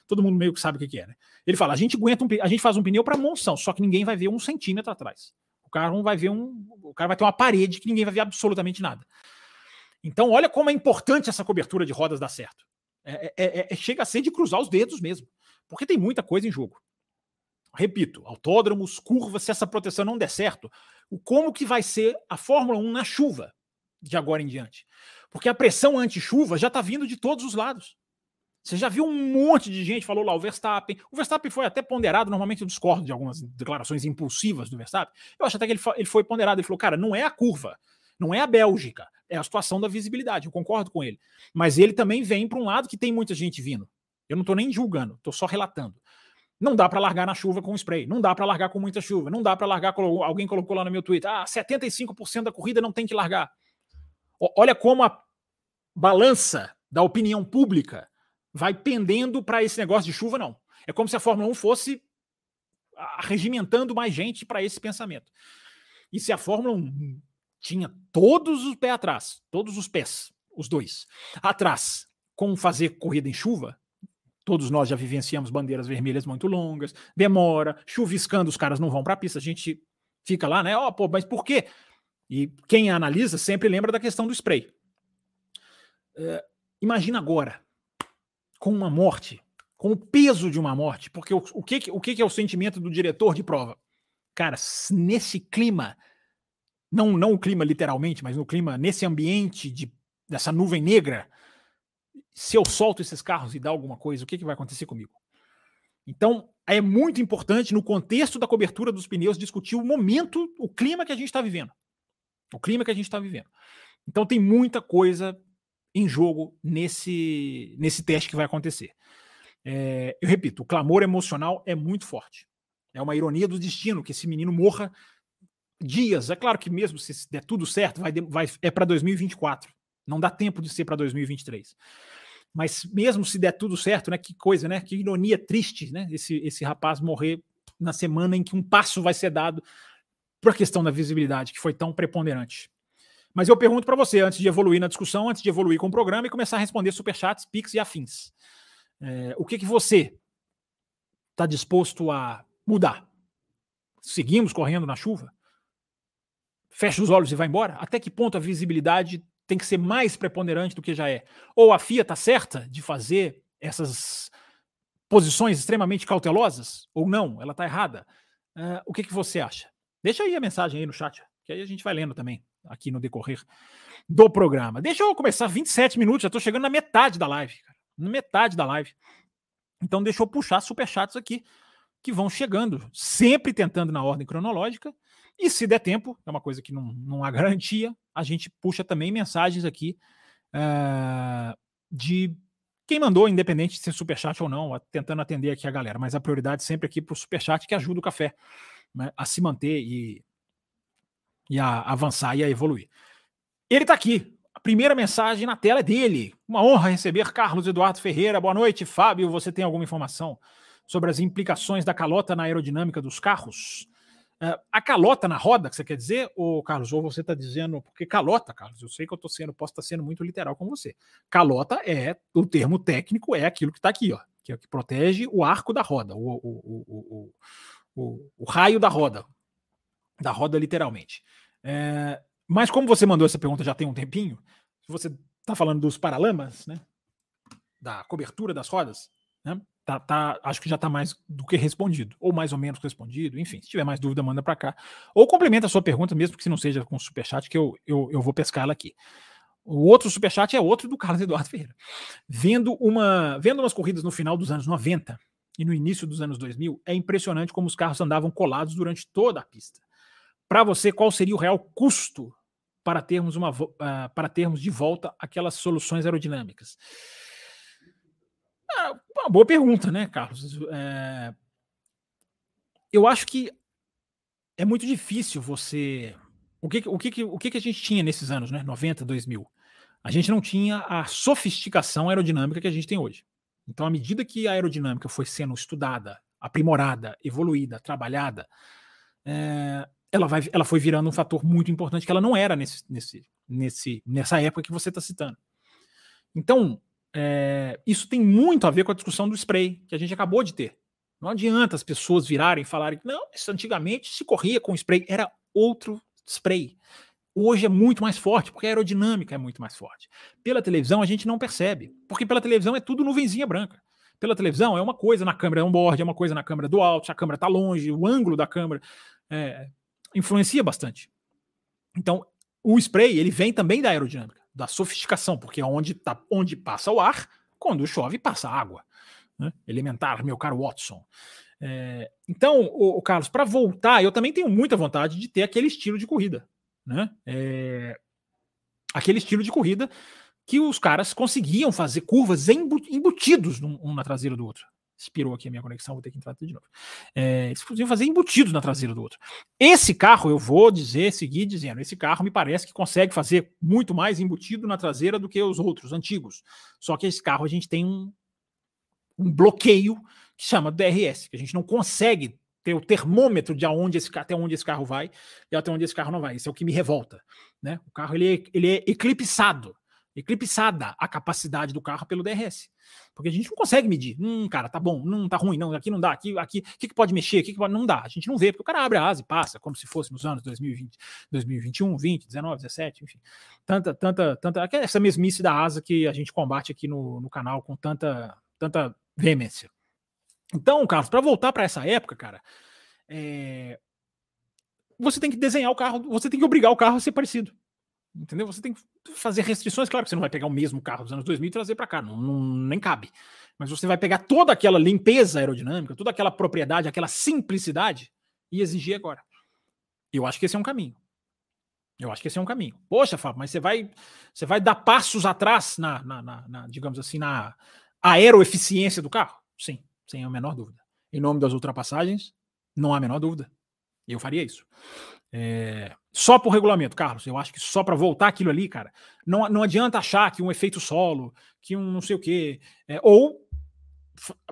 Speaker 2: todo mundo meio que sabe o que, é, né? Ele fala: a gente aguenta um, a gente faz um pneu para monção, só que ninguém vai ver um centímetro atrás. cara não vai ver um. O cara vai ter uma parede que ninguém vai ver absolutamente nada. Então, olha como é importante essa cobertura de rodas dar certo. É, é, é, é, chega a ser de cruzar os dedos mesmo. Porque tem muita coisa em jogo. Repito, autódromos, curvas, se essa proteção não der certo, o como que vai ser a Fórmula 1 na chuva de agora em diante? Porque a pressão anti-chuva já está vindo de todos os lados. Você já viu um monte de gente falou lá o Verstappen. O Verstappen foi até ponderado, normalmente eu discordo de algumas declarações impulsivas do Verstappen. Eu acho até que ele, ele foi ponderado. Ele falou, cara, não é a curva, não é a Bélgica, é a situação da visibilidade. Eu concordo com ele. Mas ele também vem para um lado que tem muita gente vindo. Eu não estou nem julgando, estou só relatando. Não dá para largar na chuva com spray, não dá para largar com muita chuva, não dá para largar. Alguém colocou lá no meu Twitter: ah, 75% da corrida não tem que largar. Olha como a balança da opinião pública vai pendendo para esse negócio de chuva, não. É como se a Fórmula 1 fosse regimentando mais gente para esse pensamento. E se a Fórmula 1 tinha todos os pés atrás, todos os pés, os dois, atrás, com fazer corrida em chuva, todos nós já vivenciamos bandeiras vermelhas muito longas, demora, chuviscando, os caras não vão para a pista, a gente fica lá, né? Ó, oh, pô, mas por quê? E quem analisa sempre lembra da questão do spray. É, imagina agora, com uma morte, com o peso de uma morte, porque o, o, que, o que é o sentimento do diretor de prova? Cara, nesse clima, não, não o clima literalmente, mas no clima, nesse ambiente de, dessa nuvem negra, se eu solto esses carros e dá alguma coisa, o que, que vai acontecer comigo? Então, é muito importante, no contexto da cobertura dos pneus, discutir o momento, o clima que a gente está vivendo. O clima que a gente está vivendo. Então, tem muita coisa em jogo nesse, nesse teste que vai acontecer. É, eu repito, o clamor emocional é muito forte. É uma ironia do destino que esse menino morra dias. É claro que mesmo se der tudo certo, vai, vai é para 2024. Não dá tempo de ser para 2023. Mas mesmo se der tudo certo, né? Que coisa, né? Que ironia triste, né? Esse, esse rapaz morrer na semana em que um passo vai ser dado para a questão da visibilidade, que foi tão preponderante. Mas eu pergunto para você, antes de evoluir na discussão, antes de evoluir com o programa e começar a responder superchats, pix e afins. É, o que, que você está disposto a mudar? Seguimos correndo na chuva? Fecha os olhos e vai embora? Até que ponto a visibilidade tem que ser mais preponderante do que já é? Ou a FIA está certa de fazer essas posições extremamente cautelosas? Ou não? Ela está errada? Uh, o que, que você acha? Deixa aí a mensagem aí no chat, que aí a gente vai lendo também aqui no decorrer do programa. Deixa eu começar 27 minutos, já estou chegando na metade da live, cara, na metade da live. Então deixa eu puxar superchats aqui que vão chegando, sempre tentando na ordem cronológica. E se der tempo, é uma coisa que não, não há garantia, a gente puxa também mensagens aqui uh, de quem mandou, independente de ser superchat ou não, tentando atender aqui a galera. Mas a prioridade sempre aqui para o superchat que ajuda o café né, a se manter e e a avançar e a evoluir. Ele está aqui. A primeira mensagem na tela é dele. Uma honra receber Carlos Eduardo Ferreira. Boa noite, Fábio. Você tem alguma informação sobre as implicações da calota na aerodinâmica dos carros? Uh, a calota na roda, que você quer dizer, ou Carlos, ou você está dizendo, porque calota, Carlos, eu sei que eu estou sendo, posso estar tá sendo muito literal com você. Calota é, o termo técnico é aquilo que está aqui, ó, que é o que protege o arco da roda, o, o, o, o, o raio da roda, da roda literalmente. É, mas como você mandou essa pergunta já tem um tempinho, você está falando dos paralamas, né, da cobertura das rodas, né, tá, tá, acho que já está mais do que respondido, ou mais ou menos respondido, enfim, se tiver mais dúvida, manda para cá. Ou complementa a sua pergunta, mesmo que se não seja com superchat, que eu, eu, eu vou pescar ela aqui. O outro superchat é outro do Carlos Eduardo Ferreira. Vendo, uma, vendo umas corridas no final dos anos 90 e no início dos anos 2000, é impressionante como os carros andavam colados durante toda a pista. Para você, qual seria o real custo para termos, uma, uh, para termos de volta aquelas soluções aerodinâmicas? Ah, uma boa pergunta, né, Carlos? É... Eu acho que é muito difícil você. O que, o que, o que a gente tinha nesses anos, né? 90, 2000? A gente não tinha a sofisticação aerodinâmica que a gente tem hoje. Então, à medida que a aerodinâmica foi sendo estudada, aprimorada, evoluída, trabalhada, é, ela, vai, ela foi virando um fator muito importante que ela não era nesse, nesse, nesse, nessa época que você está citando. Então, é, isso tem muito a ver com a discussão do spray que a gente acabou de ter. Não adianta as pessoas virarem e falarem que não, isso antigamente se corria com spray. Era outro spray. Hoje é muito mais forte, porque a aerodinâmica é muito mais forte. Pela televisão a gente não percebe, porque pela televisão é tudo nuvenzinha branca. Pela televisão é uma coisa na câmera on-board, é uma coisa na câmera do alto, a câmera está longe, o ângulo da câmera é, influencia bastante. Então, o spray ele vem também da aerodinâmica, da sofisticação, porque é onde, tá, onde passa o ar, quando chove, passa água. Né? Elementar, meu caro Watson. É, então, o Carlos, para voltar, eu também tenho muita vontade de ter aquele estilo de corrida. Né? É, aquele estilo de corrida que os caras conseguiam fazer curvas embutidos um na traseira do outro. Expirou aqui a minha conexão, vou ter que entrar de novo. É, eles podiam fazer embutidos na traseira do outro. Esse carro, eu vou dizer, seguir dizendo, esse carro me parece que consegue fazer muito mais embutido na traseira do que os outros antigos. Só que esse carro a gente tem um, um bloqueio que chama DRS, que a gente não consegue ter o termômetro de aonde esse, até onde esse carro vai e até onde esse carro não vai. Isso é o que me revolta. Né? O carro ele é, ele é eclipsado, eclipsada a capacidade do carro pelo DRS. Porque a gente não consegue medir. Hum, cara, tá bom, não tá ruim, não, aqui não dá, aqui, aqui, o que, que pode mexer, aqui que pode, não dá. A gente não vê, porque o cara abre a asa e passa, como se fosse nos anos 2020, 2021, 20, 19, 17, enfim. Tanta, tanta, tanta, essa mesmice da asa que a gente combate aqui no, no canal com tanta, tanta veemência. Então, Carlos, para voltar para essa época, cara, é... você tem que desenhar o carro, você tem que obrigar o carro a ser parecido. Entendeu? Você tem que fazer restrições. Claro que você não vai pegar o mesmo carro dos anos 2000 e trazer para cá, não, não, nem cabe. Mas você vai pegar toda aquela limpeza aerodinâmica, toda aquela propriedade, aquela simplicidade e exigir agora. Eu acho que esse é um caminho. Eu acho que esse é um caminho. Poxa, Fábio, mas você vai, você vai dar passos atrás na, na, na, na digamos assim, na aeroeficiência do carro? Sim, sem a menor dúvida. Em nome das ultrapassagens, não há a menor dúvida. Eu faria isso. É, só por regulamento, Carlos. Eu acho que só para voltar aquilo ali, cara, não, não adianta achar que um efeito solo, que um não sei o quê, é, ou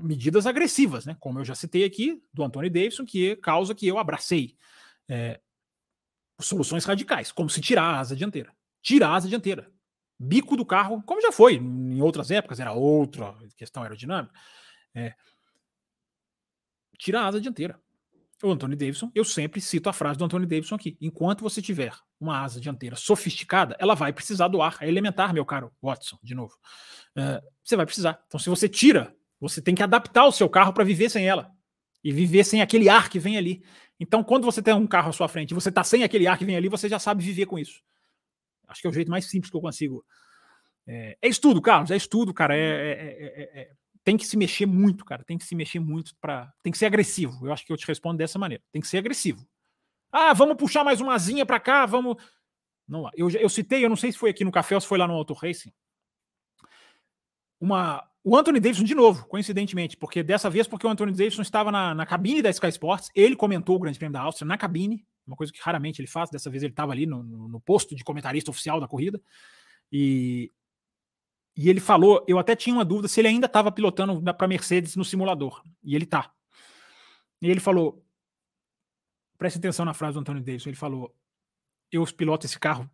Speaker 2: medidas agressivas, né? Como eu já citei aqui do Anthony Davidson, que causa que eu abracei. É, soluções radicais, como se tirar a asa dianteira. Tirar a asa dianteira. Bico do carro, como já foi em outras épocas, era outra questão aerodinâmica. É, tira a asa dianteira. O Anthony Davidson, eu sempre cito a frase do Anthony Davidson aqui. Enquanto você tiver uma asa dianteira sofisticada, ela vai precisar do ar. É elementar, meu caro Watson, de novo. Uh, você vai precisar. Então, se você tira, você tem que adaptar o seu carro para viver sem ela. E viver sem aquele ar que vem ali. Então, quando você tem um carro à sua frente e você está sem aquele ar que vem ali, você já sabe viver com isso. Acho que é o jeito mais simples que eu consigo. É, é estudo, Carlos, é estudo, cara. é, é, é tem que se mexer muito, cara. Tem que se mexer muito para. Tem que ser agressivo. Eu acho que eu te respondo dessa maneira. Tem que ser agressivo. Ah, vamos puxar mais uma asinha para cá, vamos. Não, eu, eu citei, eu não sei se foi aqui no café ou se foi lá no Auto Racing. Uma, o Anthony Davidson de novo, coincidentemente, porque dessa vez porque o Anthony Davidson estava na, na cabine da Sky Sports, ele comentou o Grande Prêmio da Áustria na cabine, uma coisa que raramente ele faz. Dessa vez ele estava ali no, no, no posto de comentarista oficial da corrida. E e ele falou, eu até tinha uma dúvida se ele ainda estava pilotando para Mercedes no simulador. E ele tá. E ele falou, preste atenção na frase do Antônio Davidson, ele falou, eu piloto esse carro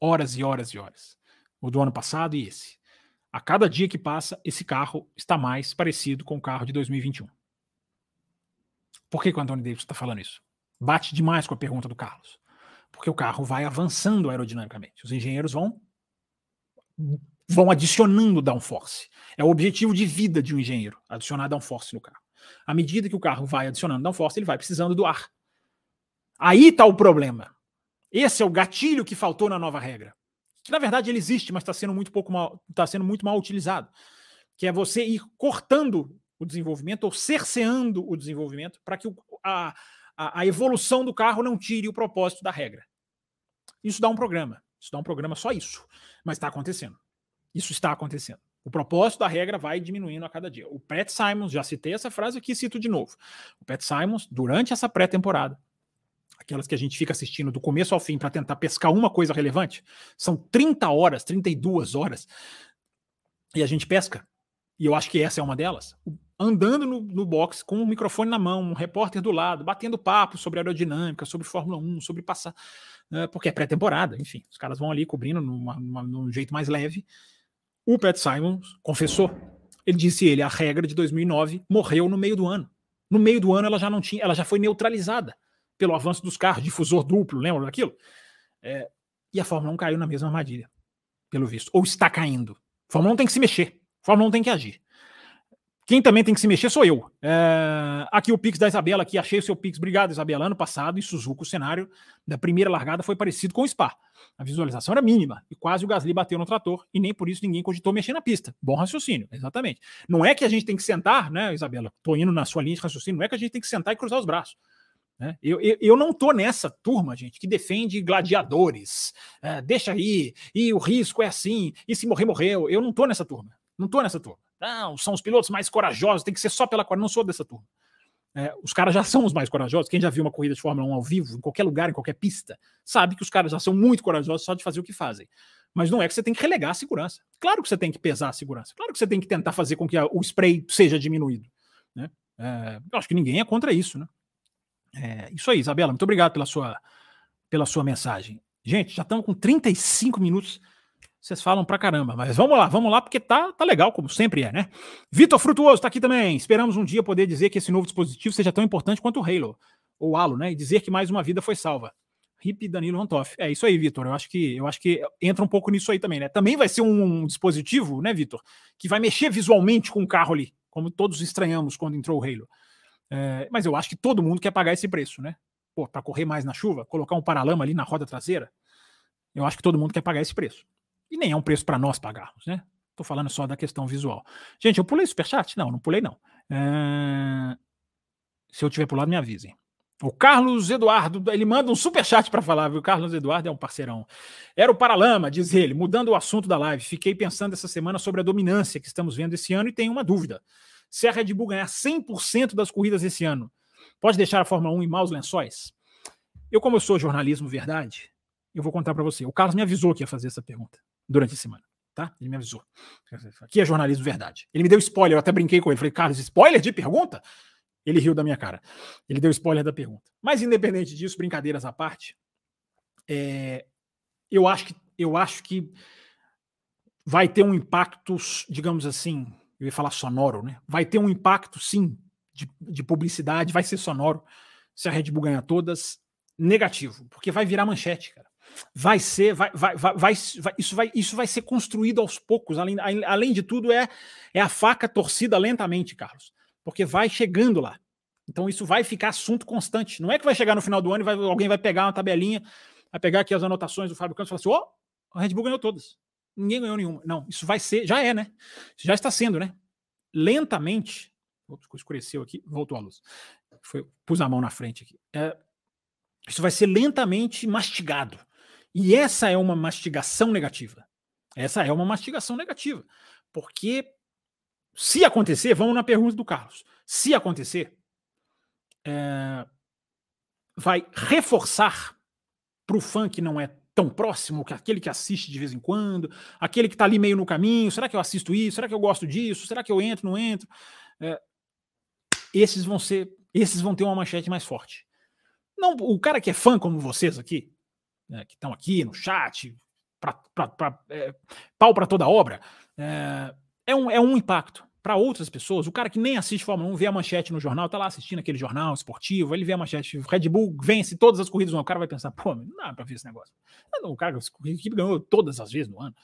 Speaker 2: horas e horas e horas. O do ano passado e esse. A cada dia que passa, esse carro está mais parecido com o carro de 2021. Por que, que o Antônio Davidson está falando isso? Bate demais com a pergunta do Carlos. Porque o carro vai avançando aerodinamicamente. Os engenheiros vão vão adicionando downforce. É o objetivo de vida de um engenheiro, adicionar downforce no carro. À medida que o carro vai adicionando downforce, ele vai precisando do ar. Aí está o problema. Esse é o gatilho que faltou na nova regra. Que na verdade ele existe, mas está sendo muito pouco mal, está sendo muito mal utilizado. Que é você ir cortando o desenvolvimento ou cerceando o desenvolvimento para que o, a, a, a evolução do carro não tire o propósito da regra. Isso dá um programa. Isso dá um programa só isso. Mas está acontecendo. Isso está acontecendo. O propósito da regra vai diminuindo a cada dia. O Pat Simons, já citei essa frase aqui, cito de novo. O Pat Simons, durante essa pré-temporada, aquelas que a gente fica assistindo do começo ao fim para tentar pescar uma coisa relevante, são 30 horas, 32 horas, e a gente pesca. E eu acho que essa é uma delas. Andando no, no box com o um microfone na mão, um repórter do lado, batendo papo sobre aerodinâmica, sobre Fórmula 1, sobre passar. Uh, porque é pré-temporada, enfim. Os caras vão ali cobrindo num jeito mais leve. O Pat Simons confessou. Ele disse ele, a regra de 2009 morreu no meio do ano. No meio do ano ela já não tinha, ela já foi neutralizada pelo avanço dos carros, difusor duplo, lembra daquilo? É, e a Fórmula 1 caiu na mesma armadilha, pelo visto. Ou está caindo. A Fórmula 1 tem que se mexer. A Fórmula 1 tem que agir. Quem também tem que se mexer sou eu. É, aqui o Pix da Isabela, aqui achei o seu Pix. Obrigado, Isabela. Ano passado, em Suzuka, o cenário da primeira largada foi parecido com o Spa. A visualização era mínima e quase o Gasly bateu no trator e nem por isso ninguém cogitou mexer na pista. Bom raciocínio, exatamente. Não é que a gente tem que sentar, né, Isabela? Tô indo na sua linha de raciocínio, não é que a gente tem que sentar e cruzar os braços. Né? Eu, eu, eu, não tô nessa turma, gente, que defende gladiadores. É, deixa aí, e o risco é assim, e se morrer, morreu. Eu não tô nessa turma. Não tô nessa turma. Não, são os pilotos mais corajosos, tem que ser só pela coragem. Não sou dessa turma. É, os caras já são os mais corajosos. Quem já viu uma corrida de Fórmula 1 ao vivo, em qualquer lugar, em qualquer pista, sabe que os caras já são muito corajosos só de fazer o que fazem. Mas não é que você tem que relegar a segurança. Claro que você tem que pesar a segurança. Claro que você tem que tentar fazer com que a, o spray seja diminuído. Né? É, eu acho que ninguém é contra isso. Né? É, isso aí, Isabela. Muito obrigado pela sua, pela sua mensagem. Gente, já estamos com 35 minutos vocês falam pra caramba, mas vamos lá, vamos lá, porque tá, tá legal, como sempre é, né? Vitor Frutuoso tá aqui também. Esperamos um dia poder dizer que esse novo dispositivo seja tão importante quanto o Halo, ou Halo, né? E dizer que mais uma vida foi salva. Hip Danilo Rontoff. É isso aí, Vitor. Eu acho que eu acho que entra um pouco nisso aí também, né? Também vai ser um, um dispositivo, né, Vitor, que vai mexer visualmente com o carro ali, como todos estranhamos quando entrou o Halo. É, mas eu acho que todo mundo quer pagar esse preço, né? Pô, para correr mais na chuva, colocar um paralama ali na roda traseira, eu acho que todo mundo quer pagar esse preço. E nem é um preço para nós pagarmos, né? Estou falando só da questão visual. Gente, eu pulei superchat? Não, não pulei não. É... Se eu tiver pulado, me avisem. O Carlos Eduardo, ele manda um superchat para falar, viu? O Carlos Eduardo é um parceirão. Era o Paralama, diz ele, mudando o assunto da live. Fiquei pensando essa semana sobre a dominância que estamos vendo esse ano e tenho uma dúvida. Se a Red Bull ganhar 100% das corridas esse ano, pode deixar a Fórmula 1 em maus lençóis? Eu, como eu sou jornalismo verdade, eu vou contar para você. O Carlos me avisou que ia fazer essa pergunta durante a semana. Tá? Ele me avisou. Aqui é jornalismo verdade. Ele me deu spoiler, eu até brinquei com ele. Falei, Carlos, spoiler de pergunta? Ele riu da minha cara. Ele deu spoiler da pergunta. Mas, independente disso, brincadeiras à parte, é, eu, acho que, eu acho que vai ter um impacto, digamos assim, eu ia falar sonoro, né? Vai ter um impacto, sim, de, de publicidade, vai ser sonoro se a Red Bull ganhar todas, negativo, porque vai virar manchete, cara vai ser, vai, vai, vai, vai, isso, vai, isso vai ser construído aos poucos. Além, além de tudo, é, é a faca torcida lentamente, Carlos, porque vai chegando lá. Então isso vai ficar assunto constante. Não é que vai chegar no final do ano e vai, alguém vai pegar uma tabelinha, vai pegar aqui as anotações do Fábio Campos e falar assim: ó, oh, a Red Bull ganhou todas. Ninguém ganhou nenhuma. Não, isso vai ser, já é, né? Já está sendo, né? Lentamente. Escureceu aqui, voltou a luz. Foi, pus a mão na frente aqui. É, isso vai ser lentamente mastigado. E essa é uma mastigação negativa. Essa é uma mastigação negativa. Porque se acontecer, vamos na pergunta do Carlos. Se acontecer, é, vai reforçar para o fã que não é tão próximo, que aquele que assiste de vez em quando, aquele que está ali meio no caminho, será que eu assisto isso? Será que eu gosto disso? Será que eu entro, não entro? É, esses vão ser, esses vão ter uma manchete mais forte. Não, o cara que é fã como vocês aqui, né, que estão aqui no chat, pra, pra, pra é, pau para toda obra, é, é, um, é um impacto. Para outras pessoas, o cara que nem assiste Fórmula 1 vê a manchete no jornal, tá lá assistindo aquele jornal esportivo, ele vê a manchete, Red Bull vence todas as corridas, o cara vai pensar, pô, não dá para ver esse negócio. Não, o cara, a equipe ganhou todas as vezes no ano.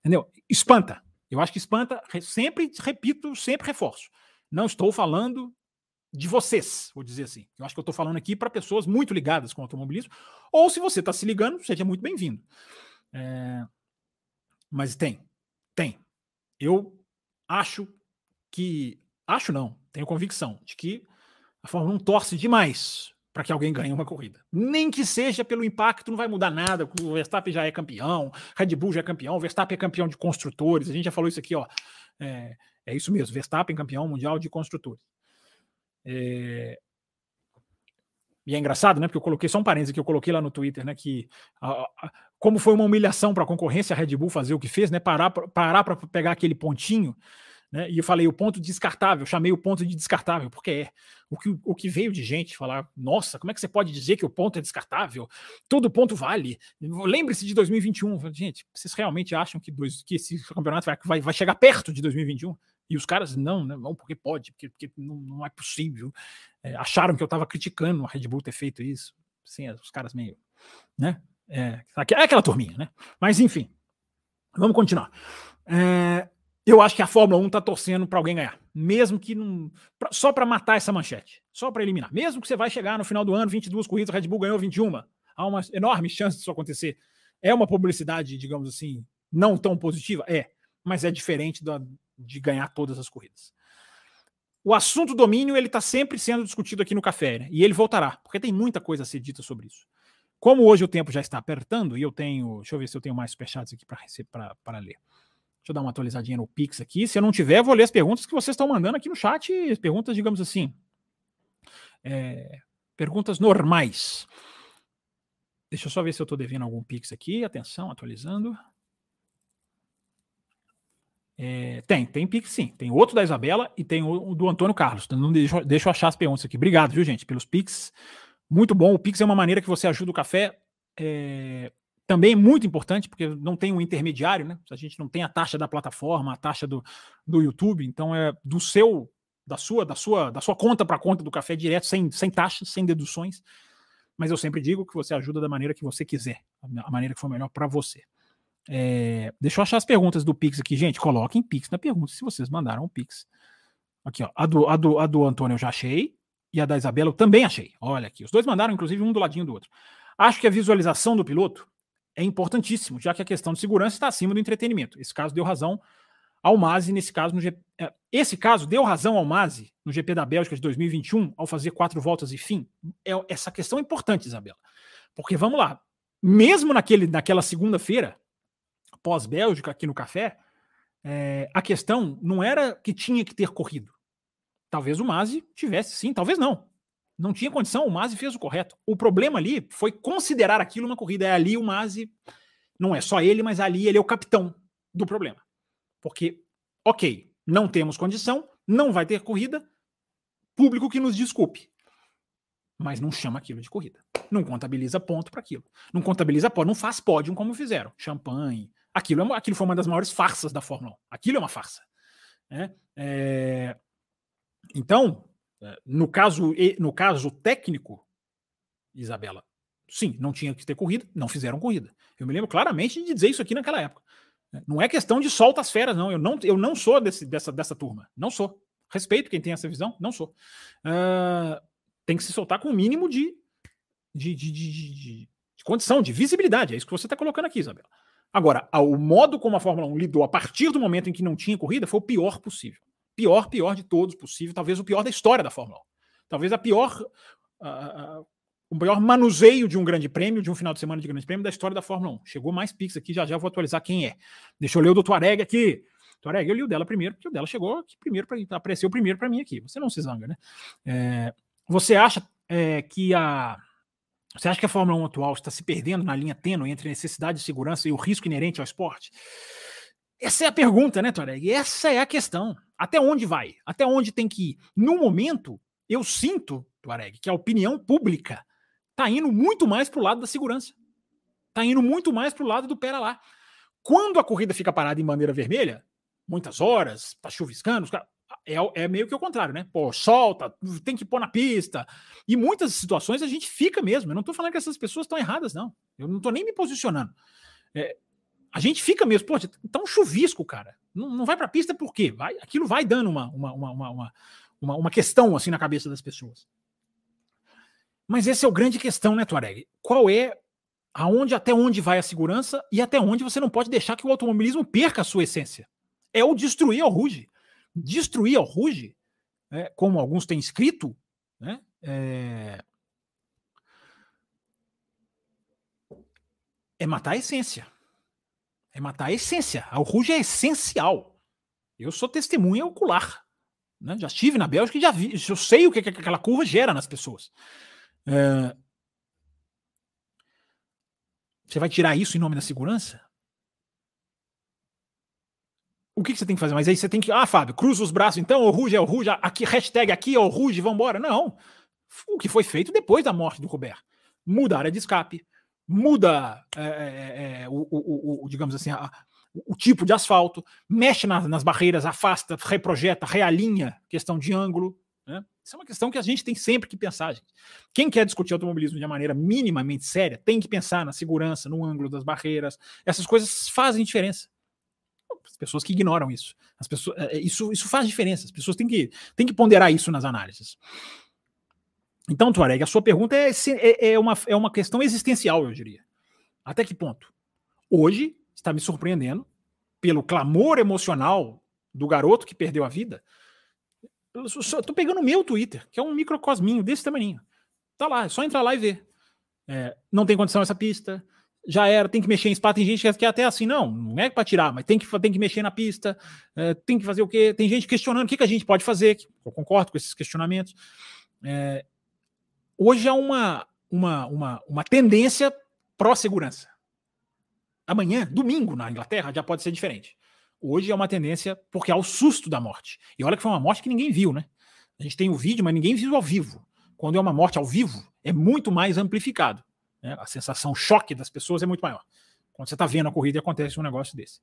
Speaker 2: Entendeu? Espanta. Eu acho que espanta, sempre repito, sempre reforço. Não estou falando de vocês, vou dizer assim. Eu acho que eu estou falando aqui para pessoas muito ligadas com o automobilismo, ou se você está se ligando, seja muito bem-vindo. É... Mas tem, tem. Eu acho que, acho não, tenho convicção de que a Fórmula 1 torce demais para que alguém ganhe uma corrida. Nem que seja pelo impacto, não vai mudar nada. O Verstappen já é campeão, Red Bull já é campeão, o Verstappen é campeão de construtores. A gente já falou isso aqui, ó. É, é isso mesmo, Verstappen campeão mundial de construtores. É... E é engraçado, né? Porque eu coloquei só um parênteses que eu coloquei lá no Twitter, né? Que a, a, como foi uma humilhação para a concorrência a Red Bull fazer o que fez, né? Parar parar para pegar aquele pontinho, né? E eu falei o ponto descartável, chamei o ponto de descartável, porque é o que, o que veio de gente falar, nossa, como é que você pode dizer que o ponto é descartável? Todo ponto vale. Lembre-se de 2021. Gente, vocês realmente acham que, dois, que esse campeonato vai, vai, vai chegar perto de 2021? E os caras, não, né, não, porque pode, porque, porque não, não é possível. É, acharam que eu estava criticando a Red Bull ter feito isso. Assim, os caras meio. Né? É, é aquela turminha, né? Mas enfim, vamos continuar. É, eu acho que a Fórmula 1 está torcendo para alguém ganhar, mesmo que não, pra, só para matar essa manchete, só para eliminar. Mesmo que você vai chegar no final do ano, 22 corridas, Red Bull ganhou 21, há uma enorme chance disso acontecer. É uma publicidade, digamos assim, não tão positiva? É, mas é diferente da, de ganhar todas as corridas. O assunto domínio ele está sempre sendo discutido aqui no café, né? e ele voltará, porque tem muita coisa a ser dita sobre isso. Como hoje o tempo já está apertando, e eu tenho. Deixa eu ver se eu tenho mais superchats aqui para ler. Deixa eu dar uma atualizadinha no Pix aqui. Se eu não tiver, vou ler as perguntas que vocês estão mandando aqui no chat. Perguntas, digamos assim. É, perguntas normais. Deixa eu só ver se eu estou devendo algum Pix aqui. Atenção, atualizando. É, tem, tem Pix sim. Tem outro da Isabela e tem o do Antônio Carlos. Então, não deixa, deixa eu achar as perguntas aqui. Obrigado, viu, gente, pelos Pix. Muito bom. O Pix é uma maneira que você ajuda o café é, também é muito importante, porque não tem um intermediário, né? A gente não tem a taxa da plataforma, a taxa do, do YouTube, então é do seu, da sua, da sua, da sua conta para conta do café direto, sem, sem taxas, sem deduções. Mas eu sempre digo que você ajuda da maneira que você quiser, a maneira que for melhor para você. É, deixa eu achar as perguntas do Pix aqui, gente. Coloquem Pix na pergunta se vocês mandaram o Pix. Aqui, ó. A do, a, do, a do Antônio eu já achei. E a da Isabela eu também achei. Olha aqui. Os dois mandaram, inclusive, um do ladinho do outro. Acho que a visualização do piloto é importantíssimo, já que a questão de segurança está acima do entretenimento. Esse caso deu razão ao Masi, nesse caso, no GP, é, esse caso deu razão ao Masi no GP da Bélgica de 2021, ao fazer quatro voltas e fim. É, essa questão é importante, Isabela. Porque vamos lá, mesmo naquele, naquela segunda-feira, pós-Bélgica, aqui no café, é, a questão não era que tinha que ter corrido. Talvez o Masi tivesse sim, talvez não. Não tinha condição, o Masi fez o correto. O problema ali foi considerar aquilo uma corrida. É ali o Masi, não é só ele, mas ali ele é o capitão do problema. Porque, ok, não temos condição, não vai ter corrida, público que nos desculpe. Mas não chama aquilo de corrida. Não contabiliza ponto para aquilo. Não contabiliza pódio, não faz pódio como fizeram. Champanhe. Aquilo, é, aquilo foi uma das maiores farsas da Fórmula 1. Aquilo é uma farsa. Né? É... Então, no caso, no caso técnico, Isabela, sim, não tinha que ter corrida, não fizeram corrida. Eu me lembro claramente de dizer isso aqui naquela época. É, não é questão de solta as feras, não. Eu não, eu não sou desse, dessa, dessa turma. Não sou. Respeito quem tem essa visão, não sou. Uh, tem que se soltar com o um mínimo de, de, de, de, condição, de visibilidade. É isso que você está colocando aqui, Isabela. Agora, o modo como a Fórmula 1 lidou a partir do momento em que não tinha corrida foi o pior possível pior, pior de todos possível, talvez o pior da história da Fórmula 1. Talvez a pior, uh, uh, o pior manuseio de um grande prêmio, de um final de semana de grande prêmio da história da Fórmula 1. Chegou mais Pix aqui, já já vou atualizar quem é. Deixa eu ler o do Tuareg aqui. Tuareg, eu li o dela primeiro, porque o dela chegou aqui primeiro, pra, apareceu primeiro para mim aqui. Você não se zanga, né? É, você acha é, que a. Você acha que a Fórmula 1 atual está se perdendo na linha tênue entre a necessidade de segurança e o risco inerente ao esporte? Essa é a pergunta, né, Toreg? Essa é a questão. Até onde vai? Até onde tem que ir? No momento, eu sinto, Tuareg, que a opinião pública está indo muito mais para o lado da segurança. Está indo muito mais para o lado do pera lá. Quando a corrida fica parada em bandeira vermelha, muitas horas, tá chuviscando, é, é meio que o contrário, né? Pô, solta, tem que pôr na pista. E muitas situações a gente fica mesmo. Eu não estou falando que essas pessoas estão erradas, não. Eu não estou nem me posicionando. É, a gente fica mesmo, pô, tá um chuvisco, cara. Não, não vai pra pista por quê? Vai, aquilo vai dando uma, uma, uma, uma, uma, uma questão assim na cabeça das pessoas. Mas essa é a grande questão, né, Tuareg? Qual é aonde até onde vai a segurança e até onde você não pode deixar que o automobilismo perca a sua essência? É o destruir ao Ruge. Destruir ao Ruge, né, como alguns têm escrito, né, é... é matar a essência. É matar a essência. O Ruge é essencial. Eu sou testemunha ocular. Né? Já estive na Bélgica e já vi. Eu sei o que, que aquela curva gera nas pessoas. É... Você vai tirar isso em nome da segurança? O que, que, você tem que fazer? Mas aí você tem que. Ah, Fábio, cruza os braços então, o Ruge é o Ruge, aqui, hashtag aqui é o Ruge, vambora. Não. O que foi feito depois da morte do Robert. Muda a área de escape, muda é, é, é, o, o, o, digamos assim, a, o tipo de asfalto, mexe nas, nas barreiras, afasta, reprojeta, realinha questão de ângulo. Né? Isso é uma questão que a gente tem sempre que pensar, gente. Quem quer discutir automobilismo de maneira minimamente séria tem que pensar na segurança, no ângulo das barreiras. Essas coisas fazem diferença. As pessoas que ignoram isso. As pessoas, é, é, isso, isso faz diferença. As pessoas têm que, têm que ponderar isso nas análises. Então, Tuareg, a sua pergunta é, é, é, uma, é uma questão existencial, eu diria. Até que ponto? Hoje está me surpreendendo pelo clamor emocional do garoto que perdeu a vida. Estou pegando o meu Twitter, que é um microcosminho desse tamanho. Tá lá, é só entrar lá e ver. É, não tem condição essa pista, já era, tem que mexer em spa. Tem gente que é até assim, não, não é para tirar, mas tem que, tem que mexer na pista, é, tem que fazer o quê? Tem gente questionando o que, que a gente pode fazer, eu concordo com esses questionamentos. É, hoje há uma, uma, uma, uma tendência pró-segurança. Amanhã, domingo, na Inglaterra, já pode ser diferente. Hoje é uma tendência porque há o susto da morte. E olha que foi uma morte que ninguém viu, né? A gente tem o vídeo, mas ninguém viu ao vivo. Quando é uma morte ao vivo, é muito mais amplificado. Né? A sensação choque das pessoas é muito maior. Quando você está vendo a corrida e acontece um negócio desse.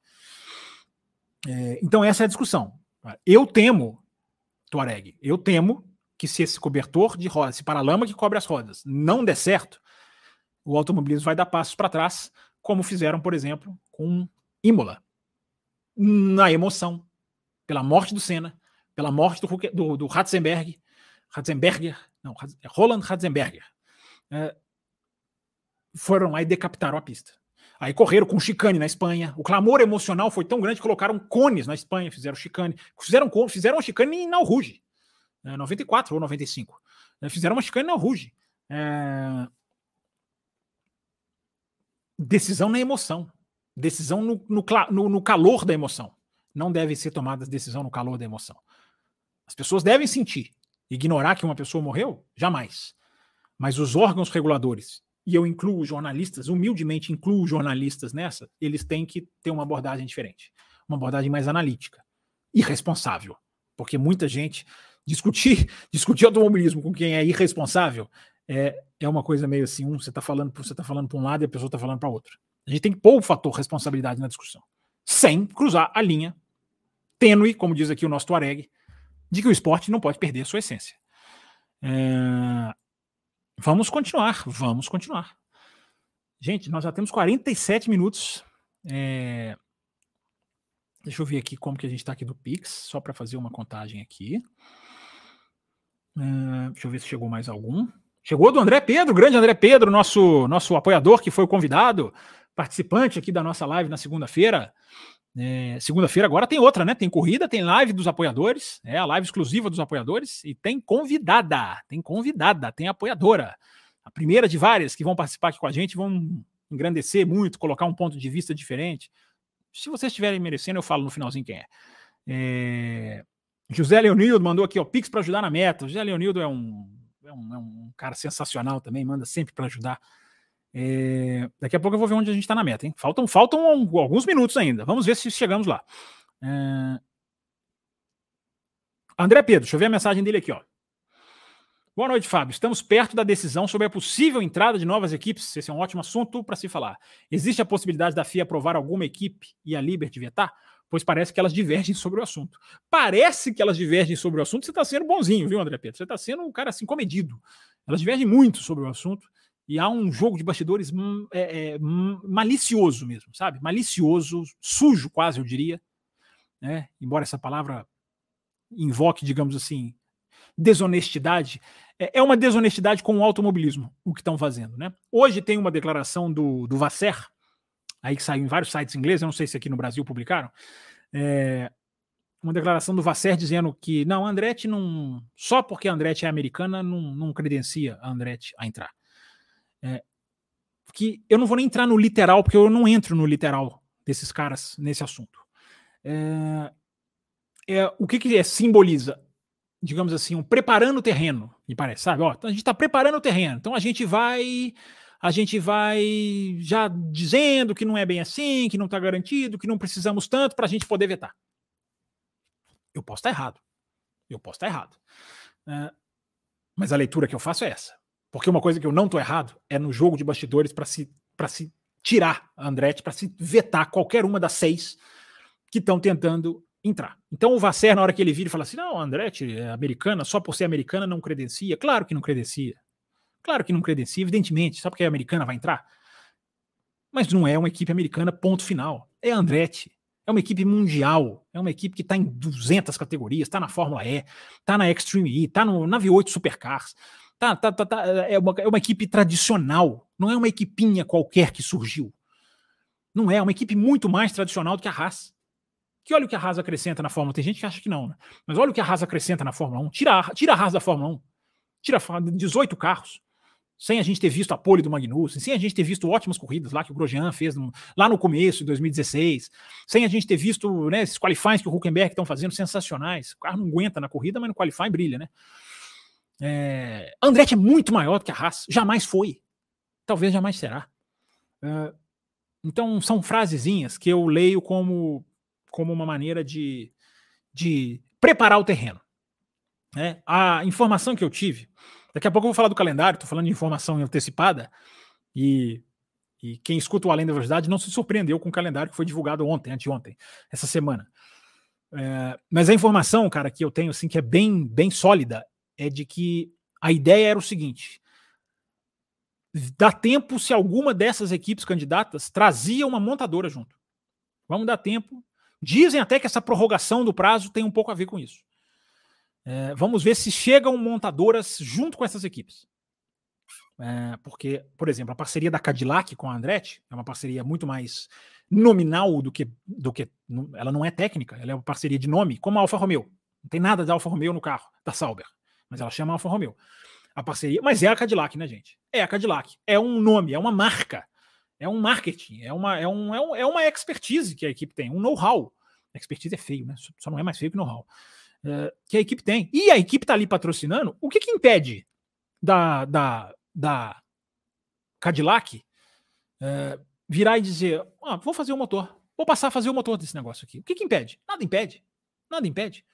Speaker 2: É, então, essa é a discussão. Eu temo, Tuareg, eu temo que se esse cobertor de rodas, esse paralama que cobre as rodas, não der certo, o automobilismo vai dar passos para trás, como fizeram, por exemplo, com Imola. Na emoção, pela morte do Senna, pela morte do, do, do Ratzenberg, Ratzenberger, não, é Roland Ratzenberger. É, foram lá e decapitaram a pista. Aí correram com chicane na Espanha. O clamor emocional foi tão grande que colocaram cones na Espanha, fizeram chicane. Fizeram, fizeram chicane em Nauruge, né, 94 ou 95. Né, fizeram uma chicane em Nauruge. É... Decisão na emoção. Decisão no, no, no, no calor da emoção. Não deve ser tomada decisão no calor da emoção. As pessoas devem sentir. Ignorar que uma pessoa morreu? Jamais. Mas os órgãos reguladores e eu incluo jornalistas, humildemente incluo jornalistas nessa, eles têm que ter uma abordagem diferente, uma abordagem mais analítica e responsável, porque muita gente discutir discutir automobilismo com quem é irresponsável é, é uma coisa meio assim, um, você está falando você tá falando para um lado e a pessoa está falando para outro. A gente tem que pôr o fator responsabilidade na discussão, sem cruzar a linha tênue, como diz aqui o nosso Tuareg, de que o esporte não pode perder a sua essência. É, Vamos continuar, vamos continuar. Gente, nós já temos 47 minutos. É... Deixa eu ver aqui como que a gente está aqui do Pix, só para fazer uma contagem aqui. É... Deixa eu ver se chegou mais algum. Chegou do André Pedro, grande André Pedro, nosso, nosso apoiador que foi o convidado, participante aqui da nossa live na segunda-feira. É, Segunda-feira agora tem outra, né? Tem corrida, tem live dos apoiadores, é a live exclusiva dos apoiadores e tem convidada, tem convidada, tem apoiadora. A primeira de várias que vão participar aqui com a gente, vão engrandecer muito, colocar um ponto de vista diferente. Se vocês estiverem merecendo, eu falo no finalzinho quem é. é... José Leonildo mandou aqui, ó, Pix para ajudar na meta. O José Leonildo é um, é um, é um cara sensacional também, manda sempre para ajudar. É, daqui a pouco eu vou ver onde a gente está na meta, hein? Faltam, faltam alguns minutos ainda. Vamos ver se chegamos lá. É... André Pedro, deixa eu ver a mensagem dele aqui, ó. Boa noite, Fábio. Estamos perto da decisão sobre a possível entrada de novas equipes. Esse é um ótimo assunto para se falar. Existe a possibilidade da FIA aprovar alguma equipe e a Liberty vetar? Pois parece que elas divergem sobre o assunto. Parece que elas divergem sobre o assunto. Você está sendo bonzinho, viu, André Pedro? Você está sendo um cara assim comedido. Elas divergem muito sobre o assunto. E há um jogo de bastidores hum, é, é, hum, malicioso mesmo, sabe? Malicioso, sujo quase, eu diria. Né? Embora essa palavra invoque, digamos assim, desonestidade, é, é uma desonestidade com o automobilismo, o que estão fazendo. Né? Hoje tem uma declaração do, do Vasser, aí que saiu em vários sites ingleses, eu não sei se aqui no Brasil publicaram, é, uma declaração do Vasser dizendo que não, Andretti não. Só porque Andretti é americana, não, não credencia a Andretti a entrar. É, que eu não vou nem entrar no literal, porque eu não entro no literal desses caras nesse assunto. É, é, o que, que é, simboliza? Digamos assim, um preparando o terreno, me parece, sabe? Ó, então a gente está preparando o terreno, então a gente vai. A gente vai já dizendo que não é bem assim, que não está garantido, que não precisamos tanto para a gente poder vetar. Eu posso estar errado. Eu posso estar errado. É, mas a leitura que eu faço é essa. Porque uma coisa que eu não estou errado é no jogo de bastidores para se, se tirar a Andretti, para se vetar qualquer uma das seis que estão tentando entrar. Então o Vasser, na hora que ele vira e fala assim: não, Andretti é americana, só por ser americana não credencia. Claro que não credencia. Claro que não credencia, evidentemente, só porque é americana vai entrar. Mas não é uma equipe americana, ponto final. É Andretti. É uma equipe mundial. É uma equipe que está em 200 categorias, está na Fórmula E, está na Extreme E, está na V8 Supercars. Tá, tá, tá, tá, é, uma, é uma equipe tradicional. Não é uma equipinha qualquer que surgiu. Não é, é uma equipe muito mais tradicional do que a Haas. Que olha o que a Haas acrescenta na Fórmula. Tem gente que acha que não, né? Mas olha o que a Haas acrescenta na Fórmula 1. Tira a, tira a Haas da Fórmula 1. Tira 18 carros sem a gente ter visto a pole do Magnussen, sem a gente ter visto ótimas corridas lá que o Grosjean fez no, lá no começo, em 2016, sem a gente ter visto né, esses qualifies que o Huckenberg estão fazendo sensacionais. O carro não aguenta na corrida, mas no qualify brilha, né? É, Andretti é muito maior do que a Haas, jamais foi. Talvez jamais será. É, então, são frasezinhas que eu leio como, como uma maneira de, de preparar o terreno. Né? A informação que eu tive Daqui a pouco eu vou falar do calendário, estou falando de informação antecipada, e, e quem escuta o Além da Velocidade não se surpreendeu com o calendário que foi divulgado ontem, anteontem, essa semana. É, mas a informação, cara, que eu tenho, assim, que é bem, bem sólida, é de que a ideia era o seguinte: dá tempo se alguma dessas equipes candidatas trazia uma montadora junto. Vamos dar tempo. Dizem até que essa prorrogação do prazo tem um pouco a ver com isso. É, vamos ver se chegam montadoras junto com essas equipes. É, porque, por exemplo, a parceria da Cadillac com a Andretti é uma parceria muito mais nominal do que, do que. Ela não é técnica, ela é uma parceria de nome, como a Alfa Romeo. Não tem nada da Alfa Romeo no carro, da Sauber. Mas ela chama Alfa Romeo. A parceria. Mas é a Cadillac, né, gente? É a Cadillac. É um nome, é uma marca. É um marketing, é uma, é um, é, um, é uma expertise que a equipe tem, um know-how. Expertise é feio, né? Só não é mais feio que know-how. Eh, que a equipe tem. E a equipe está ali patrocinando. O que, que impede da, da, da Cadillac uh, virar e dizer: ah, vou fazer o motor, vou passar a fazer o motor desse negócio aqui? O que, que impede? Nada impede. Nada impede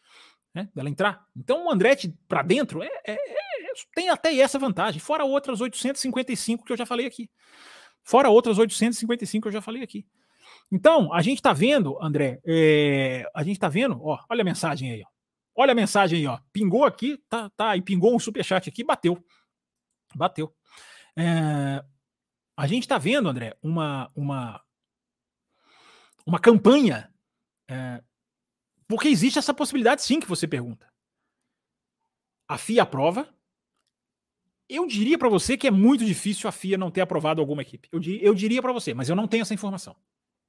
Speaker 2: né, dela entrar. Então o Andretti para dentro é, é, é, tem até essa vantagem, fora outras 855 que eu já falei aqui. Fora outras 855 que eu já falei aqui. Então, a gente está vendo, André, é, a gente está vendo, ó, olha a mensagem aí, ó. Olha a mensagem aí, ó. Pingou aqui, tá, tá, e pingou um superchat aqui, bateu. Bateu. É, a gente está vendo, André, uma, uma, uma campanha, é, porque existe essa possibilidade sim que você pergunta. A FIA aprova. Eu diria para você que é muito difícil a FIA não ter aprovado alguma equipe. Eu, eu diria para você, mas eu não tenho essa informação.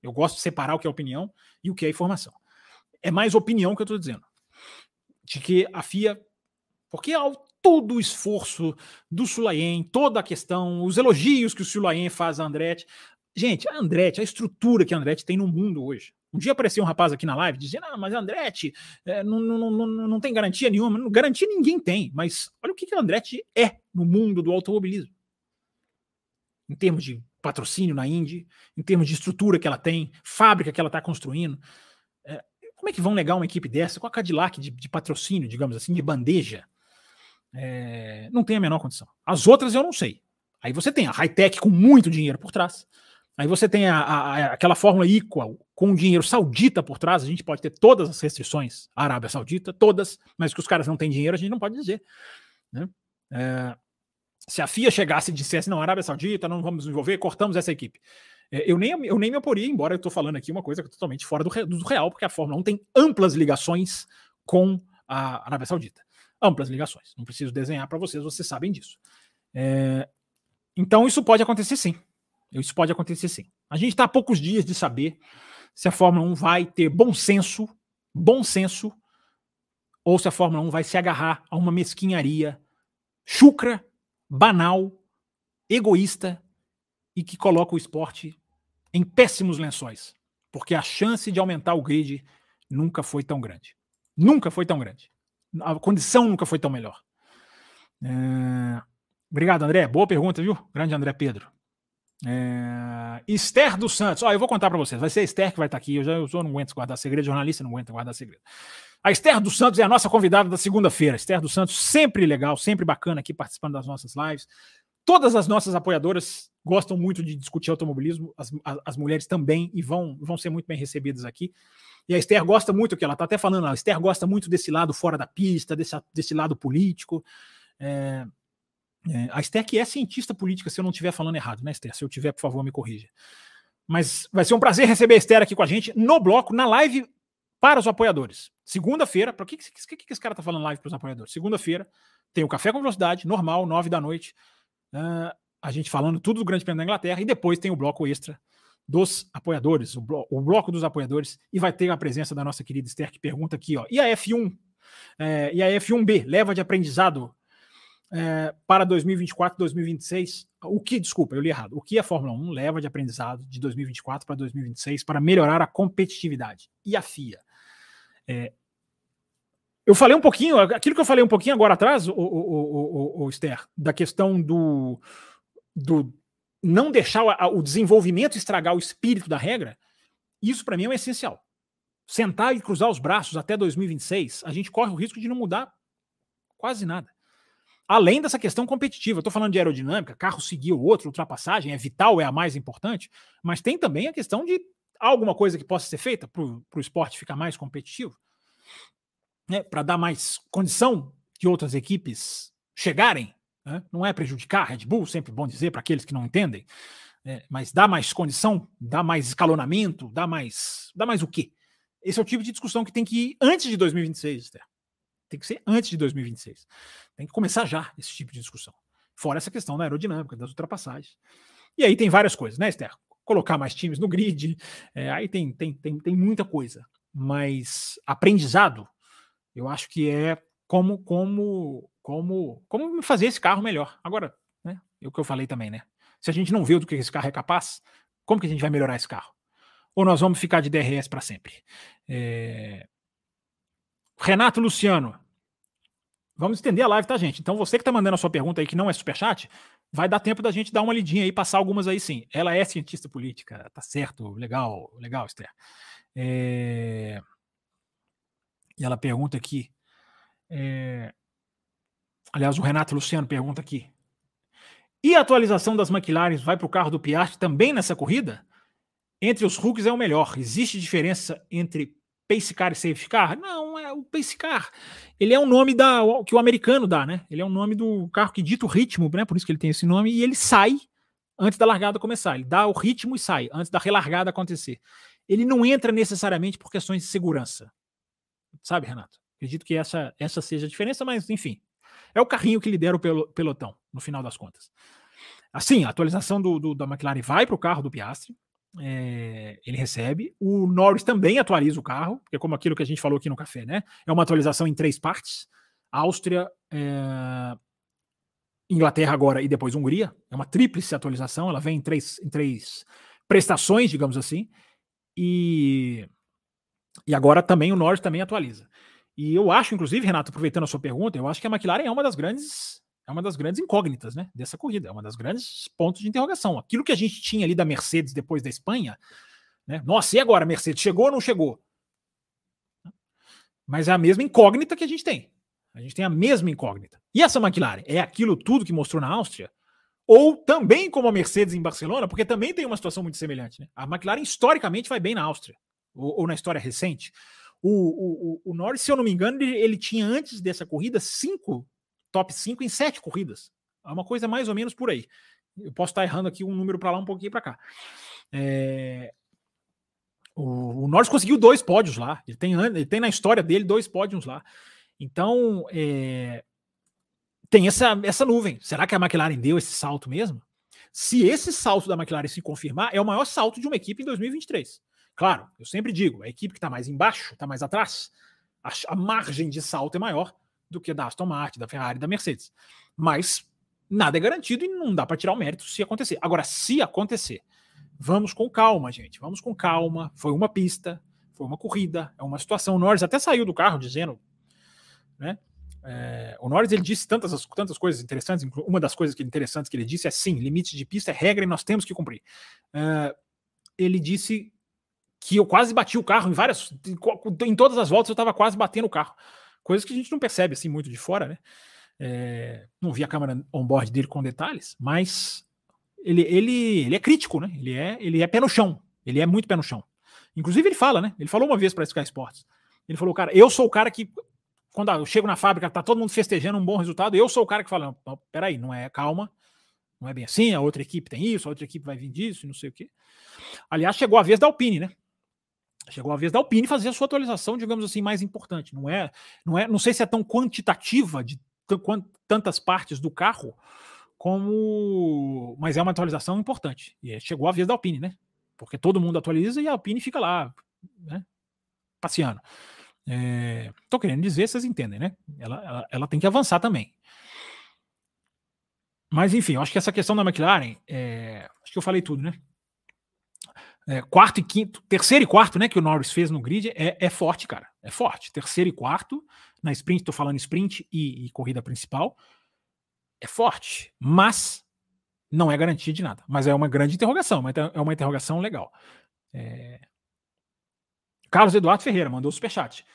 Speaker 2: Eu gosto de separar o que é opinião e o que é informação. É mais opinião que eu estou dizendo de que a FIA, porque ao todo o esforço do Sulayen, toda a questão, os elogios que o Sulayen faz a Andretti. Gente, a Andretti, a estrutura que a Andretti tem no mundo hoje. Um dia apareceu um rapaz aqui na live dizendo: Ah, mas Andretti é, não, não, não, não tem garantia nenhuma. Garantia ninguém tem, mas olha o que, que a Andretti é no mundo do automobilismo. Em termos de patrocínio na Indy, em termos de estrutura que ela tem, fábrica que ela está construindo. Como é que vão negar uma equipe dessa com a Cadillac de, de patrocínio, digamos assim, de bandeja? É, não tem a menor condição. As outras eu não sei. Aí você tem a high-tech com muito dinheiro por trás. Aí você tem a, a, a, aquela fórmula equal com dinheiro saudita por trás. A gente pode ter todas as restrições à Arábia Saudita, todas, mas que os caras não têm dinheiro, a gente não pode dizer. Né? É, se a FIA chegasse e dissesse, não, Arábia Saudita, não vamos envolver, cortamos essa equipe. É, eu, nem, eu nem me oporia, embora eu estou falando aqui uma coisa totalmente fora do, do real, porque a Fórmula 1 tem amplas ligações com a Arábia Saudita. Amplas ligações. Não preciso desenhar para vocês, vocês sabem disso. É, então isso pode acontecer sim. Isso pode acontecer sim. A gente está a poucos dias de saber se a Fórmula 1 vai ter bom senso, bom senso, ou se a Fórmula 1 vai se agarrar a uma mesquinharia chucra, banal, egoísta e que coloca o esporte em péssimos lençóis, porque a chance de aumentar o grid nunca foi tão grande. Nunca foi tão grande. A condição nunca foi tão melhor. É... Obrigado, André. Boa pergunta, viu? Grande André Pedro. É... Esther dos Santos. Ó, eu vou contar para vocês. Vai ser a Esther que vai estar aqui. Eu já eu não aguento guardar segredo. Jornalista não aguenta guardar segredo. A Esther dos Santos é a nossa convidada da segunda-feira. Esther dos Santos, sempre legal, sempre bacana aqui participando das nossas lives todas as nossas apoiadoras gostam muito de discutir automobilismo, as, as, as, mulheres também, e vão, vão ser muito bem recebidas aqui. E a Esther gosta muito, que ela está até falando, a Esther gosta muito desse lado fora da pista, desse, desse lado político. É, é, a Esther que é cientista política, se eu não estiver falando errado, né, Esther? Se eu tiver, por favor, me corrija. Mas vai ser um prazer receber a Esther aqui com a gente no bloco, na live para os apoiadores. Segunda-feira, para que, que, que, que esse cara tá falando live para os apoiadores? Segunda-feira tem o Café com Velocidade, normal, nove da noite. Uh, a gente falando tudo do Grande Prêmio da Inglaterra. E depois tem o bloco extra dos apoiadores, o, blo o bloco dos apoiadores. E vai ter a presença da nossa querida Esther, que pergunta aqui, ó. E a F1? É, e a F1B, leva de aprendizado é, para 2024, 2026. O que, desculpa, eu li errado. O que a Fórmula 1 leva de aprendizado de 2024 para 2026 para melhorar a competitividade? E a FIA? É, eu falei um pouquinho, aquilo que eu falei um pouquinho agora atrás, o, o, o, o Esther, da questão do, do não deixar o, o desenvolvimento estragar o espírito da regra, isso para mim é essencial. Sentar e cruzar os braços até 2026, a gente corre o risco de não mudar quase nada. Além dessa questão competitiva, estou falando de aerodinâmica, carro seguir o outro, ultrapassagem é vital, é a mais importante, mas tem também a questão de alguma coisa que possa ser feita para o esporte ficar mais competitivo, né, para dar mais condição de outras equipes chegarem. Né? Não é prejudicar Red Bull, sempre bom dizer para aqueles que não entendem, né, mas dá mais condição, dá mais escalonamento, dá mais, dá mais o quê? Esse é o tipo de discussão que tem que ir antes de 2026, Esther. Tem que ser antes de 2026. Tem que começar já esse tipo de discussão. Fora essa questão da aerodinâmica, das ultrapassagens. E aí tem várias coisas, né, Esther? Colocar mais times no grid, é, aí tem, tem, tem, tem muita coisa. Mas aprendizado, eu acho que é como como como como fazer esse carro melhor. Agora, né? É o que eu falei também, né? Se a gente não vê do que esse carro é capaz, como que a gente vai melhorar esse carro? Ou nós vamos ficar de DRS para sempre? É... Renato Luciano. Vamos estender a live, tá, gente? Então você que tá mandando a sua pergunta aí que não é superchat, vai dar tempo da gente dar uma lidinha aí, passar algumas aí sim. Ela é cientista política, tá certo, legal, legal, Esther. É... E ela pergunta aqui. É... Aliás, o Renato Luciano pergunta aqui. E a atualização das McLaren vai para o carro do Piastri também nessa corrida? Entre os rookies é o melhor. Existe diferença entre Pace Car e Safety Car? Não, é o Pace Car. Ele é um nome da, que o americano dá, né? Ele é um nome do carro que dita o ritmo, né? Por isso que ele tem esse nome, e ele sai antes da largada começar. Ele dá o ritmo e sai, antes da relargada acontecer. Ele não entra necessariamente por questões de segurança. Sabe, Renato? Acredito que essa, essa seja a diferença, mas enfim. É o carrinho que lidera o pelotão, no final das contas. Assim, a atualização do, do da McLaren vai para o carro do Piastri é, ele recebe. O Norris também atualiza o carro, porque como aquilo que a gente falou aqui no café, né? É uma atualização em três partes: Áustria, é, Inglaterra agora e depois Hungria. É uma tríplice atualização, ela vem em três, em três prestações, digamos assim. E, e agora também o Norris também atualiza. E eu acho, inclusive, Renato, aproveitando a sua pergunta, eu acho que a McLaren é uma das grandes é uma das grandes incógnitas né, dessa corrida, é uma das grandes pontos de interrogação. Aquilo que a gente tinha ali da Mercedes depois da Espanha, né, nossa, e agora? A Mercedes chegou ou não chegou? Mas é a mesma incógnita que a gente tem. A gente tem a mesma incógnita. E essa McLaren é aquilo tudo que mostrou na Áustria? Ou também como a Mercedes em Barcelona, porque também tem uma situação muito semelhante. Né? A McLaren historicamente vai bem na Áustria, ou, ou na história recente. O, o, o, Norris, se eu não me engano, ele, ele tinha antes dessa corrida cinco top 5 em sete corridas. É uma coisa mais ou menos por aí. Eu posso estar errando aqui um número para lá, um pouquinho para cá. É... O, o Norris conseguiu dois pódios lá. Ele tem, ele tem na história dele dois pódios lá. Então, é... tem essa, essa nuvem. Será que a McLaren deu esse salto mesmo? Se esse salto da McLaren se confirmar, é o maior salto de uma equipe em 2023. Claro, eu sempre digo, a equipe que está mais embaixo, está mais atrás, a, a margem de salto é maior do que da Aston Martin, da Ferrari, da Mercedes. Mas nada é garantido e não dá para tirar o mérito se acontecer. Agora, se acontecer, vamos com calma, gente. Vamos com calma. Foi uma pista, foi uma corrida, é uma situação. O Norris até saiu do carro dizendo, né? É, o Norris ele disse tantas, tantas coisas interessantes. Uma das coisas que interessantes que ele disse é sim, limite de pista é regra e nós temos que cumprir. É, ele disse que eu quase bati o carro em várias, em, todas as voltas eu estava quase batendo o carro coisas que a gente não percebe assim muito de fora, né? É, não vi a câmera on-board dele com detalhes, mas ele, ele, ele é crítico, né? Ele é, ele é pé no chão. Ele é muito pé no chão. Inclusive, ele fala, né? Ele falou uma vez para Sky Sports. Ele falou, cara, eu sou o cara que, quando eu chego na fábrica, tá todo mundo festejando um bom resultado, eu sou o cara que fala, não, peraí, não é, calma, não é bem assim, a outra equipe tem isso, a outra equipe vai vir disso, não sei o quê. Aliás, chegou a vez da Alpine, né? Chegou a vez da Alpine fazer a sua atualização, digamos assim, mais importante. Não é, não é, não sei se é tão quantitativa de tantas partes do carro, como, mas é uma atualização importante. E é, chegou a vez da Alpine, né? Porque todo mundo atualiza e a Alpine fica lá, né? Passeando. É, tô querendo dizer, vocês entendem, né? Ela, ela, ela tem que avançar também. Mas enfim, eu acho que essa questão da McLaren, é, acho que eu falei tudo, né? É, quarto e quinto, terceiro e quarto, né, que o Norris fez no grid, é, é forte, cara. É forte. Terceiro e quarto, na sprint, tô falando sprint e, e corrida principal, é forte, mas não é garantia de nada. Mas é uma grande interrogação, mas é uma interrogação legal. É... Carlos Eduardo Ferreira mandou o superchat.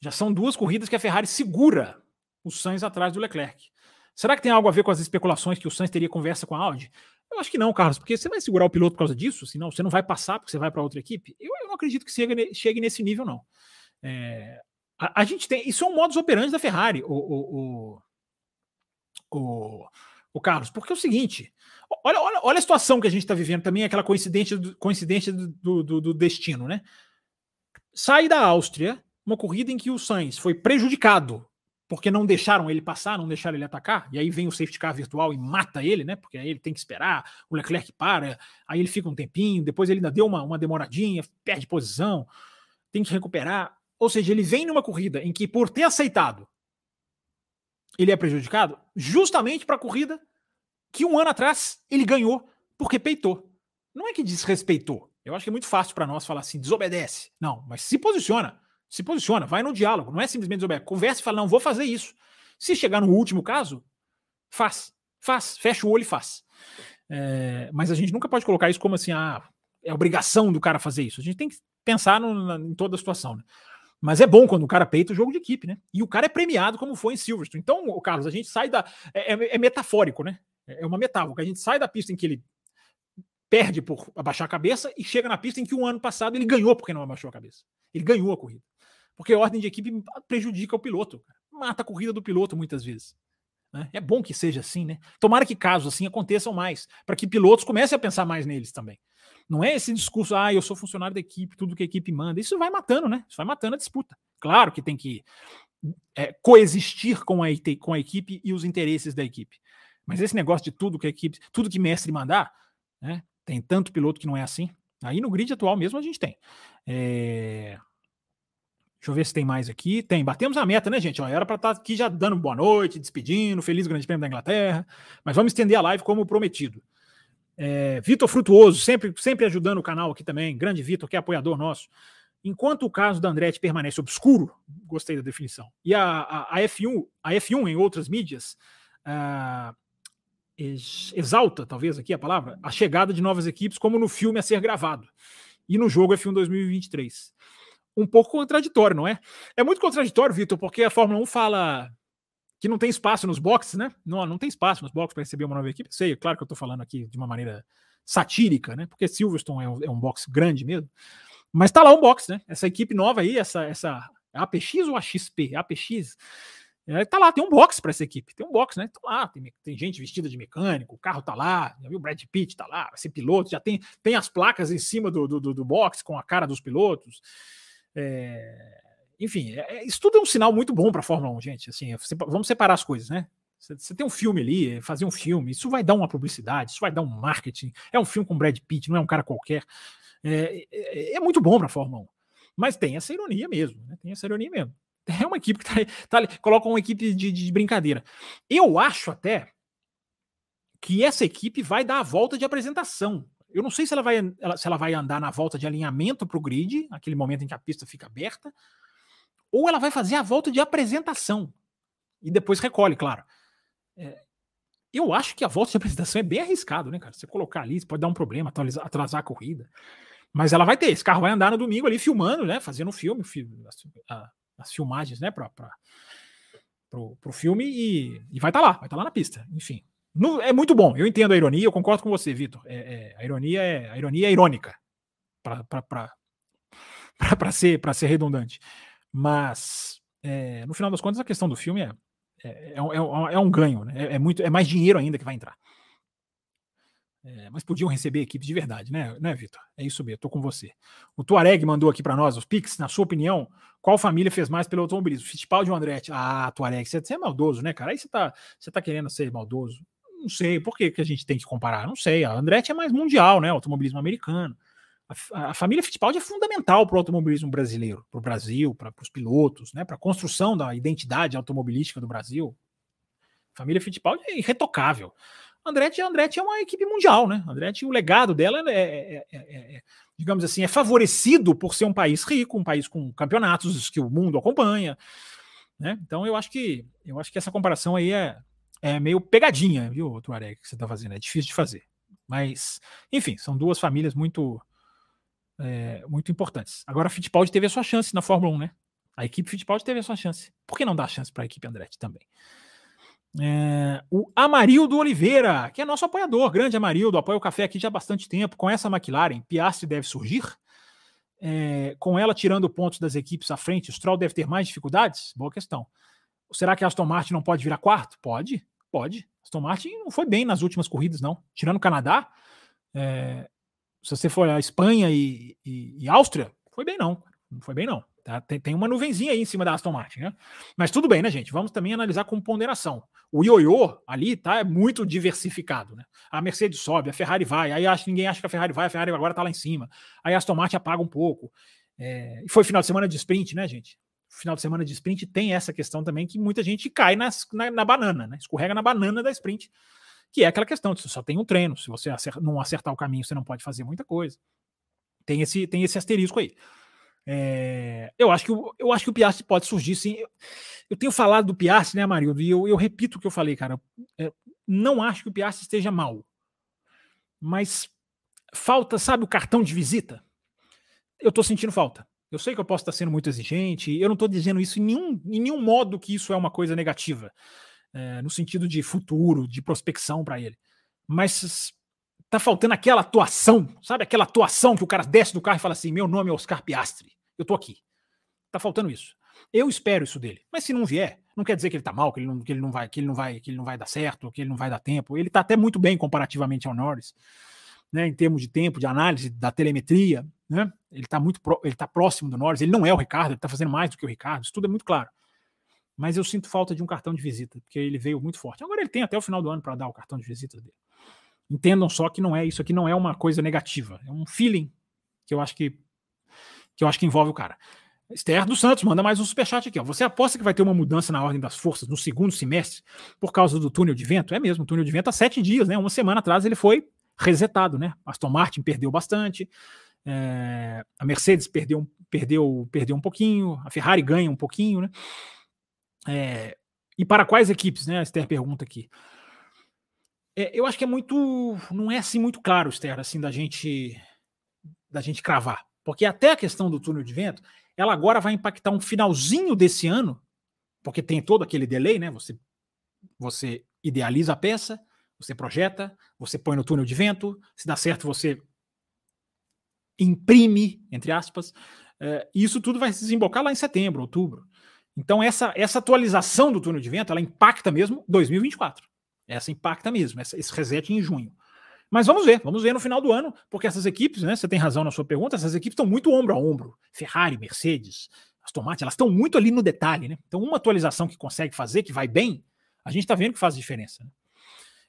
Speaker 2: Já são duas corridas que a Ferrari segura o Sainz atrás do Leclerc. Será que tem algo a ver com as especulações que o Sainz teria conversa com a Audi? Eu acho que não, Carlos, porque você vai segurar o piloto por causa disso, senão você não vai passar porque você vai para outra equipe. Eu, eu, não acredito que chegue, chegue nesse nível, não. É, a, a, gente tem. Isso é um modus operandi da Ferrari, o, o, o, o, o Carlos, porque é o seguinte: olha, olha, olha a situação que a gente está vivendo também, aquela coincidência, do, coincidência do, do, do destino, né? Sai da Áustria, uma corrida em que o Sainz foi prejudicado porque não deixaram ele passar, não deixaram ele atacar, e aí vem o safety car virtual e mata ele, né? Porque aí ele tem que esperar, o Leclerc para, aí ele fica um tempinho, depois ele ainda deu uma, uma demoradinha, perde posição, tem que recuperar. Ou seja, ele vem numa corrida em que, por ter aceitado, ele é prejudicado, justamente para a corrida que um ano atrás ele ganhou porque peitou. Não é que desrespeitou. Eu acho que é muito fácil para nós falar assim, desobedece. Não, mas se posiciona. Se posiciona, vai no diálogo, não é simplesmente desobedecer. Conversa e fala, não, vou fazer isso. Se chegar no último caso, faz. Faz, fecha o olho e faz. É, mas a gente nunca pode colocar isso como assim, ah, é obrigação do cara fazer isso. A gente tem que pensar no, na, em toda a situação. Né? Mas é bom quando o cara peita o jogo de equipe, né? E o cara é premiado como foi em Silverstone. Então, Carlos, a gente sai da. É, é, é metafórico, né? É uma metáfora. A gente sai da pista em que ele perde por abaixar a cabeça e chega na pista em que um ano passado ele ganhou porque não abaixou a cabeça. Ele ganhou a corrida. Porque a ordem de equipe prejudica o piloto, mata a corrida do piloto muitas vezes. Né? É bom que seja assim, né? Tomara que casos assim aconteçam mais, para que pilotos comecem a pensar mais neles também. Não é esse discurso, ah, eu sou funcionário da equipe, tudo que a equipe manda. Isso vai matando, né? Isso vai matando a disputa. Claro que tem que é, coexistir com a, com a equipe e os interesses da equipe. Mas esse negócio de tudo que a equipe, tudo que mestre mandar, né? Tem tanto piloto que não é assim. Aí no grid atual mesmo a gente tem. É... Deixa eu ver se tem mais aqui. Tem. Batemos a meta, né, gente? Ó, era para estar tá aqui já dando boa noite, despedindo, feliz Grande Prêmio da Inglaterra. Mas vamos estender a live como prometido. É, Vitor Frutuoso, sempre, sempre ajudando o canal aqui também. Grande Vitor, que é apoiador nosso. Enquanto o caso da Andretti permanece obscuro, gostei da definição, e a, a, a F1, a F1 em outras mídias uh, exalta, talvez aqui a palavra, a chegada de novas equipes, como no filme a ser gravado. E no jogo F1 2023 um pouco contraditório, não é? É muito contraditório, Vitor, porque a Fórmula 1 fala que não tem espaço nos boxes, né? Não, não tem espaço nos boxes para receber uma nova equipe. Sei, claro que eu estou falando aqui de uma maneira satírica, né? Porque Silverstone é um, é um box grande mesmo. Mas tá lá um box, né? Essa equipe nova aí, essa, essa APX ou AXP? APX. É, tá lá, tem um box para essa equipe. Tem um box, né? Tá lá, tem, tem, gente vestida de mecânico, o carro tá lá, já viu? O Brad Pitt tá lá, vai ser piloto, já tem, tem as placas em cima do, do, do box com a cara dos pilotos. É, enfim, é, é, isso tudo é um sinal muito bom para a Fórmula 1, gente. Assim, vamos separar as coisas, né? Você tem um filme ali, fazer um filme, isso vai dar uma publicidade, isso vai dar um marketing. É um filme com Brad Pitt, não é um cara qualquer. É, é, é muito bom para a Fórmula 1. Mas tem essa ironia mesmo, né? Tem essa ironia mesmo. É uma equipe que tá, tá coloca uma equipe de, de brincadeira. Eu acho até que essa equipe vai dar a volta de apresentação. Eu não sei se ela vai, se ela vai andar na volta de alinhamento para o grid, aquele momento em que a pista fica aberta, ou ela vai fazer a volta de apresentação e depois recolhe, claro. É, eu acho que a volta de apresentação é bem arriscado, né, cara? Você colocar ali, pode dar um problema, atrasar, atrasar a corrida. Mas ela vai ter, esse carro vai andar no domingo ali filmando, né? Fazendo um filme, as, as filmagens, né? Para pro filme e, e vai estar tá lá, vai estar tá lá na pista. Enfim, no, é muito bom. Eu entendo a ironia, eu concordo com você, Vitor. É, é, a ironia é a ironia é irônica para ser ser redundante. Mas é, no final das contas a questão do filme é é, é, é, é um ganho, né? é, é muito é mais dinheiro ainda que vai entrar. É, mas podiam receber equipes de verdade, né, né Vitor? É isso mesmo, tô com você. O Tuareg mandou aqui para nós os Pix, na sua opinião, qual família fez mais pelo automobilismo? Fittipaldi ou Andretti? Ah, Tuareg, você, é maldoso, né, cara? Aí você tá, você tá querendo ser maldoso. Não sei, por que, que a gente tem que comparar? Não sei, a Andretti é mais mundial, né, automobilismo americano. A, a família Fittipaldi é fundamental para o automobilismo brasileiro, para o Brasil, para os pilotos, né, para a construção da identidade automobilística do Brasil. A família Fittipaldi é irretocável. Andretti, Andretti é uma equipe mundial, né? Andretti, o legado dela é, é, é, é, digamos assim, é favorecido por ser um país rico, um país com campeonatos que o mundo acompanha, né? Então eu acho que eu acho que essa comparação aí é, é meio pegadinha, viu, Tuareg, que você está fazendo, é difícil de fazer. Mas, enfim, são duas famílias muito muito importantes. Agora a Fittipaldi teve a sua chance na Fórmula 1, né? A equipe Fittipaldi teve a sua chance. Por que não dar chance para a equipe Andretti também? É, o Amarildo Oliveira, que é nosso apoiador, grande Amarildo, apoia o café aqui já há bastante tempo. Com essa McLaren, Piastri deve surgir. É, com ela tirando pontos das equipes à frente, o Stroll deve ter mais dificuldades? Boa questão. Será que a Aston Martin não pode virar quarto? Pode, pode. Aston Martin não foi bem nas últimas corridas, não. Tirando o Canadá, é, se você for a Espanha e, e, e Áustria, foi bem não. Não foi bem não. Tá? Tem, tem uma nuvenzinha aí em cima da Aston Martin, né? Mas tudo bem, né, gente? Vamos também analisar com ponderação. O ioiô ali tá é muito diversificado, né? A Mercedes sobe, a Ferrari vai, aí acho, ninguém acha que a Ferrari vai, a Ferrari agora tá lá em cima. Aí a Aston Martin apaga um pouco. É, e foi final de semana de sprint, né, gente? Final de semana de sprint tem essa questão também que muita gente cai nas, na, na banana, né? Escorrega na banana da sprint, que é aquela questão de você só tem um treino. Se você acertar, não acertar o caminho, você não pode fazer muita coisa. Tem esse, tem esse asterisco aí. É, eu, acho que o, eu acho que o Piastri pode surgir sim. Eu, eu tenho falado do Piastri, né, Marildo? E eu, eu repito o que eu falei, cara. É, não acho que o Piastri esteja mal. Mas falta, sabe, o cartão de visita? Eu tô sentindo falta. Eu sei que eu posso estar sendo muito exigente, eu não estou dizendo isso em nenhum, em nenhum modo que isso é uma coisa negativa, é, no sentido de futuro, de prospecção para ele. Mas tá faltando aquela atuação, sabe? Aquela atuação que o cara desce do carro e fala assim: meu nome é Oscar Piastri, eu tô aqui. Tá faltando isso. Eu espero isso dele. Mas se não vier, não quer dizer que ele tá mal, que ele não, que ele não vai, que ele não vai, que ele não vai dar certo, que ele não vai dar tempo. Ele tá até muito bem comparativamente ao Norris, né? Em termos de tempo, de análise, da telemetria, né? Ele tá muito, pro, ele tá próximo do Norris. Ele não é o Ricardo, ele tá fazendo mais do que o Ricardo. Isso tudo é muito claro. Mas eu sinto falta de um cartão de visita, porque ele veio muito forte. Agora ele tem até o final do ano para dar o cartão de visita dele. Entendam só que não é isso aqui não é uma coisa negativa, é um feeling que eu acho que que eu acho que envolve o cara. Esther dos Santos manda mais um superchat aqui. Ó. Você aposta que vai ter uma mudança na ordem das forças no segundo semestre por causa do túnel de vento? É mesmo, o túnel de vento há sete dias, né? Uma semana atrás ele foi resetado, né? Aston Martin perdeu bastante, é, a Mercedes perdeu, perdeu, perdeu um pouquinho, a Ferrari ganha um pouquinho, né? É, e para quais equipes, né? A Esther pergunta aqui. É, eu acho que é muito. Não é assim muito claro, Esther, assim, da gente da gente cravar. Porque até a questão do túnel de vento, ela agora vai impactar um finalzinho desse ano, porque tem todo aquele delay, né? Você, você idealiza a peça, você projeta, você põe no túnel de vento, se dá certo, você imprime, entre aspas, e isso tudo vai se desembocar lá em setembro, outubro. Então, essa, essa atualização do túnel de vento, ela impacta mesmo 2024. Essa impacta mesmo, essa, esse reset em junho. Mas vamos ver, vamos ver no final do ano, porque essas equipes, né? Você tem razão na sua pergunta, essas equipes estão muito ombro a ombro. Ferrari, Mercedes, Aston Martin, elas estão muito ali no detalhe, né? Então, uma atualização que consegue fazer, que vai bem, a gente está vendo que faz diferença. Né?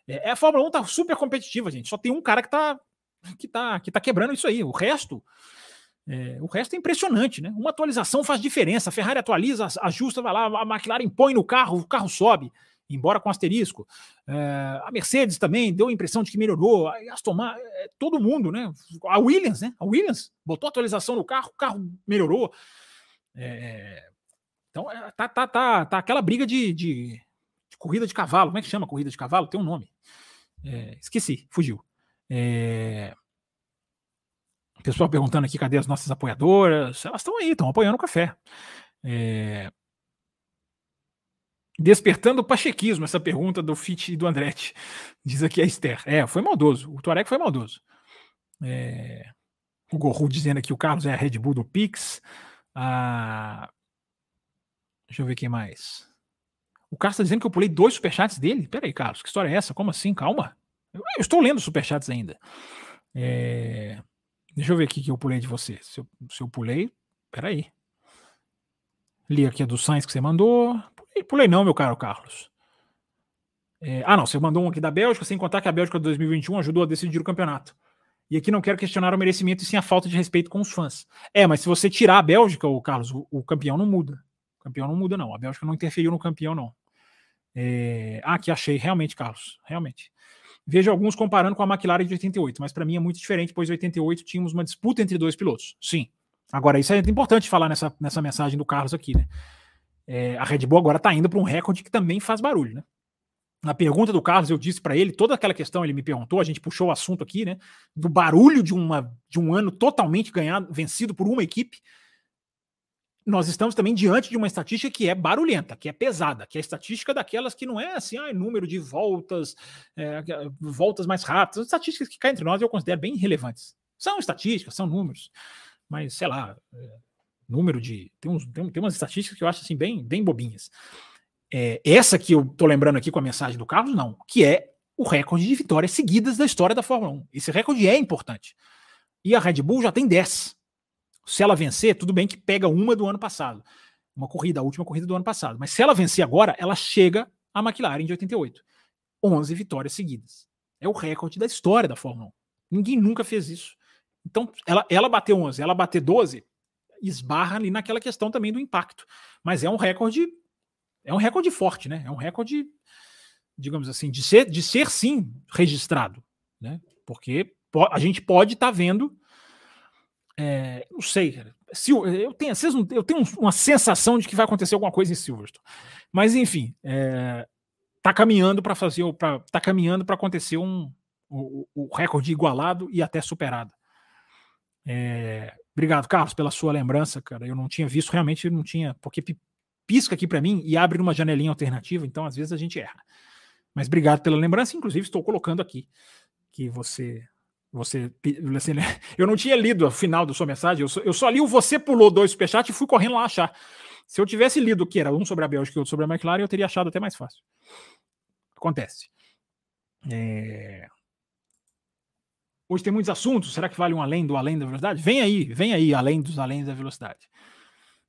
Speaker 2: É, a Fórmula 1 está super competitiva, gente. Só tem um cara que está que tá, que tá quebrando isso aí. O resto, é, o resto é impressionante, né? Uma atualização faz diferença. A Ferrari atualiza, ajusta, vai lá, a McLaren põe no carro, o carro sobe embora com asterisco. É, a Mercedes também deu a impressão de que melhorou. A Aston Martin, é, todo mundo, né? A Williams, né? A Williams botou atualização no carro, o carro melhorou. É, então é, tá, tá, tá, tá aquela briga de, de, de, corrida de cavalo. Como é que chama corrida de cavalo? Tem um nome. É, esqueci, fugiu. É, pessoal perguntando aqui cadê as nossas apoiadoras. Elas estão aí, estão apoiando o café. É, Despertando o pachequismo, essa pergunta do Fit e do Andretti. Diz aqui a Esther. É, foi maldoso. O Tuareg foi maldoso. É... O Gorru dizendo aqui o Carlos é a Red Bull do Pix. Ah... Deixa eu ver quem mais. O Carlos está dizendo que eu pulei dois superchats dele. Peraí, Carlos, que história é essa? Como assim? Calma. Eu, estou lendo superchats ainda. É... Deixa eu ver aqui que eu pulei de você. Se eu, se eu pulei, peraí. Li aqui a do Sainz que você mandou. Pulei, pulei não, meu caro Carlos. É, ah, não, você mandou um aqui da Bélgica, sem contar que a Bélgica de 2021 ajudou a decidir o campeonato. E aqui não quero questionar o merecimento e sim a falta de respeito com os fãs. É, mas se você tirar a Bélgica, o Carlos, o, o campeão não muda. O campeão não muda, não. A Bélgica não interferiu no campeão, não. É... Ah, aqui achei, realmente, Carlos, realmente. Vejo alguns comparando com a McLaren de 88, mas para mim é muito diferente, pois em 88 tínhamos uma disputa entre dois pilotos. Sim. Agora, isso é importante falar nessa, nessa mensagem do Carlos aqui, né? É, a Red Bull agora está indo para um recorde que também faz barulho, né? Na pergunta do Carlos, eu disse para ele toda aquela questão, ele me perguntou, a gente puxou o assunto aqui, né? Do barulho de, uma, de um ano totalmente ganhado, vencido por uma equipe. Nós estamos também diante de uma estatística que é barulhenta, que é pesada, que é estatística daquelas que não é assim, ah, número de voltas, é, voltas mais rápidas, estatísticas que cá entre nós eu considero bem relevantes. São estatísticas, são números, mas sei lá, é, número de. Tem, uns, tem, tem umas estatísticas que eu acho assim bem, bem bobinhas. É, essa que eu tô lembrando aqui com a mensagem do Carlos, não, que é o recorde de vitórias seguidas da história da Fórmula 1. Esse recorde é importante. E a Red Bull já tem 10. Se ela vencer, tudo bem que pega uma do ano passado. Uma corrida, a última corrida do ano passado. Mas se ela vencer agora, ela chega à McLaren de 88. 11 vitórias seguidas. É o recorde da história da Fórmula 1. Ninguém nunca fez isso. Então, ela, ela bateu 11, ela bater 12, esbarra ali naquela questão também do impacto. Mas é um recorde é um recorde forte, né? É um recorde, digamos assim, de ser, de ser sim registrado, né? Porque a gente pode estar tá vendo, é, não sei, cara. Eu tenho, eu tenho uma sensação de que vai acontecer alguma coisa em Silverstone, mas enfim, é, tá caminhando para fazer, para tá caminhando para acontecer um o, recorde igualado e até superado. É, obrigado, Carlos, pela sua lembrança, cara. Eu não tinha visto, realmente não tinha, porque pisca aqui para mim e abre uma janelinha alternativa, então às vezes a gente erra. Mas obrigado pela lembrança, inclusive estou colocando aqui que você você, você eu não tinha lido o final da sua mensagem, eu só, eu só li o você pulou dois superchats e fui correndo lá achar. Se eu tivesse lido o que era um sobre a Bélgica e outro sobre a McLaren, eu teria achado até mais fácil. Acontece. É... Hoje tem muitos assuntos. Será que vale um além do além da velocidade? Vem aí, vem aí, além dos além da velocidade.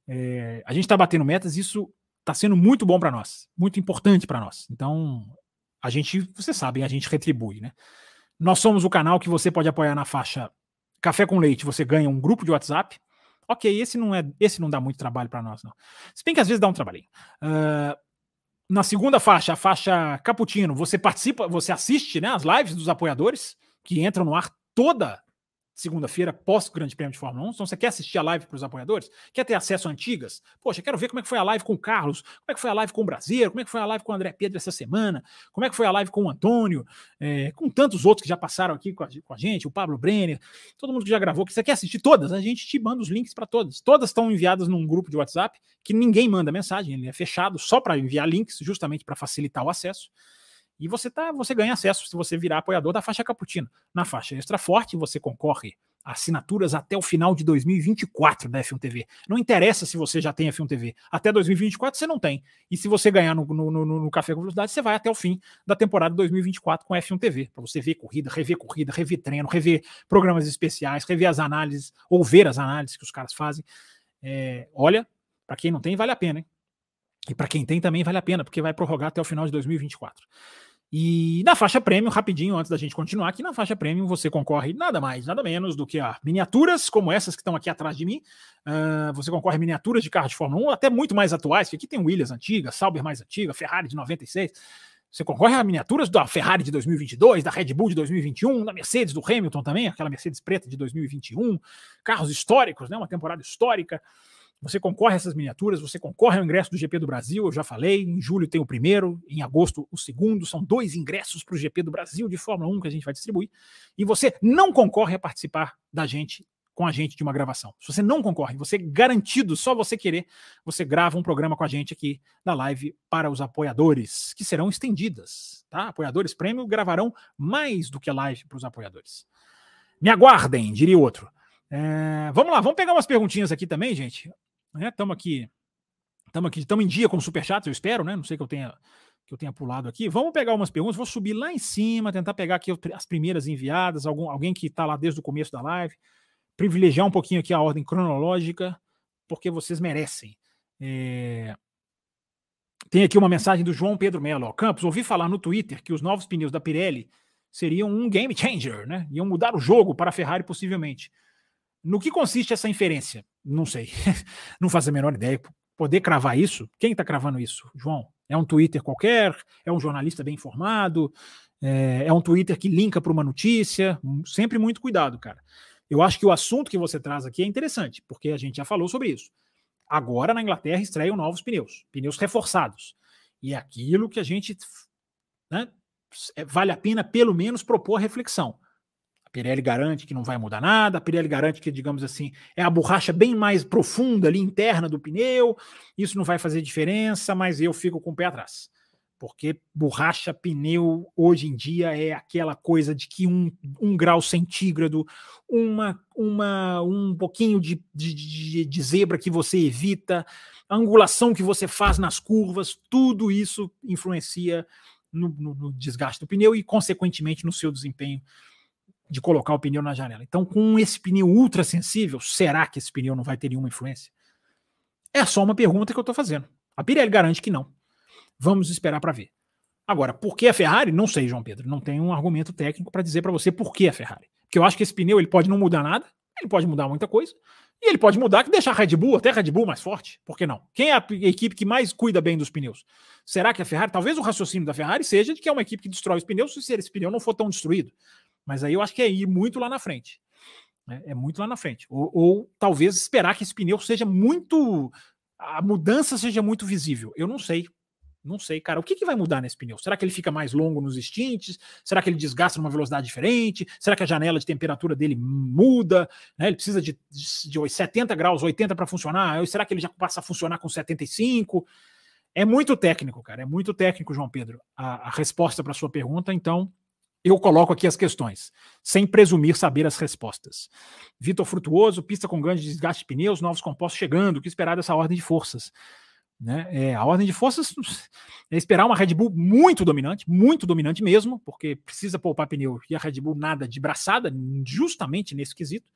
Speaker 2: É, a gente está batendo metas, isso está sendo muito bom para nós, muito importante para nós. Então, a gente, vocês sabem, a gente retribui, né? Nós somos o canal que você pode apoiar na faixa Café com Leite, você ganha um grupo de WhatsApp. Ok, esse não é, esse não dá muito trabalho para nós, não. Se bem que às vezes dá um trabalhinho. Uh, na segunda faixa, a faixa Caputino, você participa, você assiste né, as lives dos apoiadores que entram no ar toda segunda-feira, pós Grande Prêmio de Fórmula 1. Então, você quer assistir a live para os apoiadores? Quer ter acesso a antigas? Poxa, quero ver como é que foi a live com o Carlos, como é que foi a live com o Brasileiro, como é que foi a live com o André Pedro essa semana, como é que foi a live com o Antônio, é, com tantos outros que já passaram aqui com a, com a, gente, o Pablo Brenner, todo mundo que já gravou. Que você quer assistir todas? A gente te manda os links para todas. Todas estão enviadas num grupo de WhatsApp que ninguém manda mensagem, ele é fechado só para enviar links, justamente para facilitar o acesso. E você tá, você ganha acesso se você virar apoiador da faixa Cappuccino. Na faixa Extra Forte, você concorre a assinaturas até o final de 2024 da F1 TV. Não interessa se você já tem F1 TV. Até 2024 você não tem. E se você ganhar no, no, no, no Café com Velocidade, você vai até o fim da temporada 2024 com F1 TV. Para você ver corrida, rever corrida, rever treino, rever programas especiais, rever as análises, ou ver as análises que os caras fazem. É, olha, para quem não tem, vale a pena, hein? E para quem tem também vale a pena, porque vai prorrogar até o final de 2024. E na faixa premium, rapidinho, antes da gente continuar, aqui na faixa premium você concorre nada mais, nada menos do que a miniaturas como essas que estão aqui atrás de mim. Uh, você concorre miniaturas de carro de Fórmula 1, até muito mais atuais, que aqui tem Williams antiga, Sauber mais antiga, Ferrari de 96. Você concorre a miniaturas da Ferrari de 2022, da Red Bull de 2021, da Mercedes do Hamilton também, aquela Mercedes preta de 2021, carros históricos, né, uma temporada histórica. Você concorre a essas miniaturas, você concorre ao ingresso do GP do Brasil, eu já falei. Em julho tem o primeiro, em agosto o segundo. São dois ingressos para o GP do Brasil de Fórmula 1 que a gente vai distribuir. E você não concorre a participar da gente com a gente de uma gravação. Se você não concorre, você garantido, só você querer, você grava um programa com a gente aqui na live para os apoiadores, que serão estendidas, tá? Apoiadores prêmio gravarão mais do que a live para os apoiadores. Me aguardem, diria outro. É, vamos lá, vamos pegar umas perguntinhas aqui também, gente. Estamos é, aqui, estamos aqui, estamos em dia com o superchat, eu espero, né? Não sei que eu tenha que eu tenha pulado aqui. Vamos pegar umas perguntas, vou subir lá em cima, tentar pegar aqui as primeiras enviadas, algum, alguém que está lá desde o começo da live, privilegiar um pouquinho aqui a ordem cronológica, porque vocês merecem. É... Tem aqui uma mensagem do João Pedro Melo. Campos, ouvi falar no Twitter que os novos pneus da Pirelli seriam um game changer, né? Iam mudar o jogo para a Ferrari possivelmente. No que consiste essa inferência? Não sei. Não faço a menor ideia. Poder cravar isso? Quem está cravando isso? João? É um Twitter qualquer? É um jornalista bem informado? É, é um Twitter que linka para uma notícia? Sempre muito cuidado, cara. Eu acho que o assunto que você traz aqui é interessante, porque a gente já falou sobre isso. Agora na Inglaterra estreiam novos pneus, pneus reforçados. E é aquilo que a gente né, é, vale a pena pelo menos propor reflexão. Pirelli garante que não vai mudar nada, a Pirelli garante que, digamos assim, é a borracha bem mais profunda ali, interna do pneu, isso não vai fazer diferença, mas eu fico com o pé atrás. Porque borracha, pneu, hoje em dia é aquela coisa de que um, um grau centígrado, uma, uma, um pouquinho de, de, de, zebra que você evita, a angulação que você faz nas curvas, tudo isso influencia no, no, no desgaste do pneu e, consequentemente, no seu desempenho de colocar o pneu na janela. Então, com esse pneu ultra sensível, será que esse pneu não vai ter nenhuma influência? É só uma pergunta que eu estou fazendo. A Pirelli garante que não. Vamos esperar para ver. Agora, por que a Ferrari? Não sei, João Pedro. Não tem um argumento técnico para dizer para você por que a Ferrari. Porque eu acho que esse pneu ele pode não mudar nada, ele pode mudar muita coisa, e ele pode mudar que deixar a Red Bull, até a Red Bull mais forte. Por que não? Quem é a equipe que mais cuida bem dos pneus? Será que a Ferrari? Talvez o raciocínio da Ferrari seja de que é uma equipe que destrói os pneus se esse pneu não for tão destruído. Mas aí eu acho que é ir muito lá na frente. Né? É muito lá na frente. Ou, ou, talvez esperar que esse pneu seja muito. A mudança seja muito visível. Eu não sei. Não sei, cara. O que, que vai mudar nesse pneu? Será que ele fica mais longo nos extintes? Será que ele desgasta numa velocidade diferente? Será que a janela de temperatura dele muda? Né? Ele precisa de, de, de 70 graus, 80 para funcionar? Será que ele já passa a funcionar com 75? É muito técnico, cara. É muito técnico, João Pedro, a, a resposta para sua pergunta. Então, eu coloco aqui as questões, sem presumir saber as respostas. Vitor Frutuoso, pista com grande desgaste de pneus, novos compostos chegando, o que esperar dessa ordem de forças? Né? É, a ordem de forças é esperar uma Red Bull muito dominante, muito dominante mesmo, porque precisa poupar pneu e a Red Bull nada de braçada, justamente nesse quesito.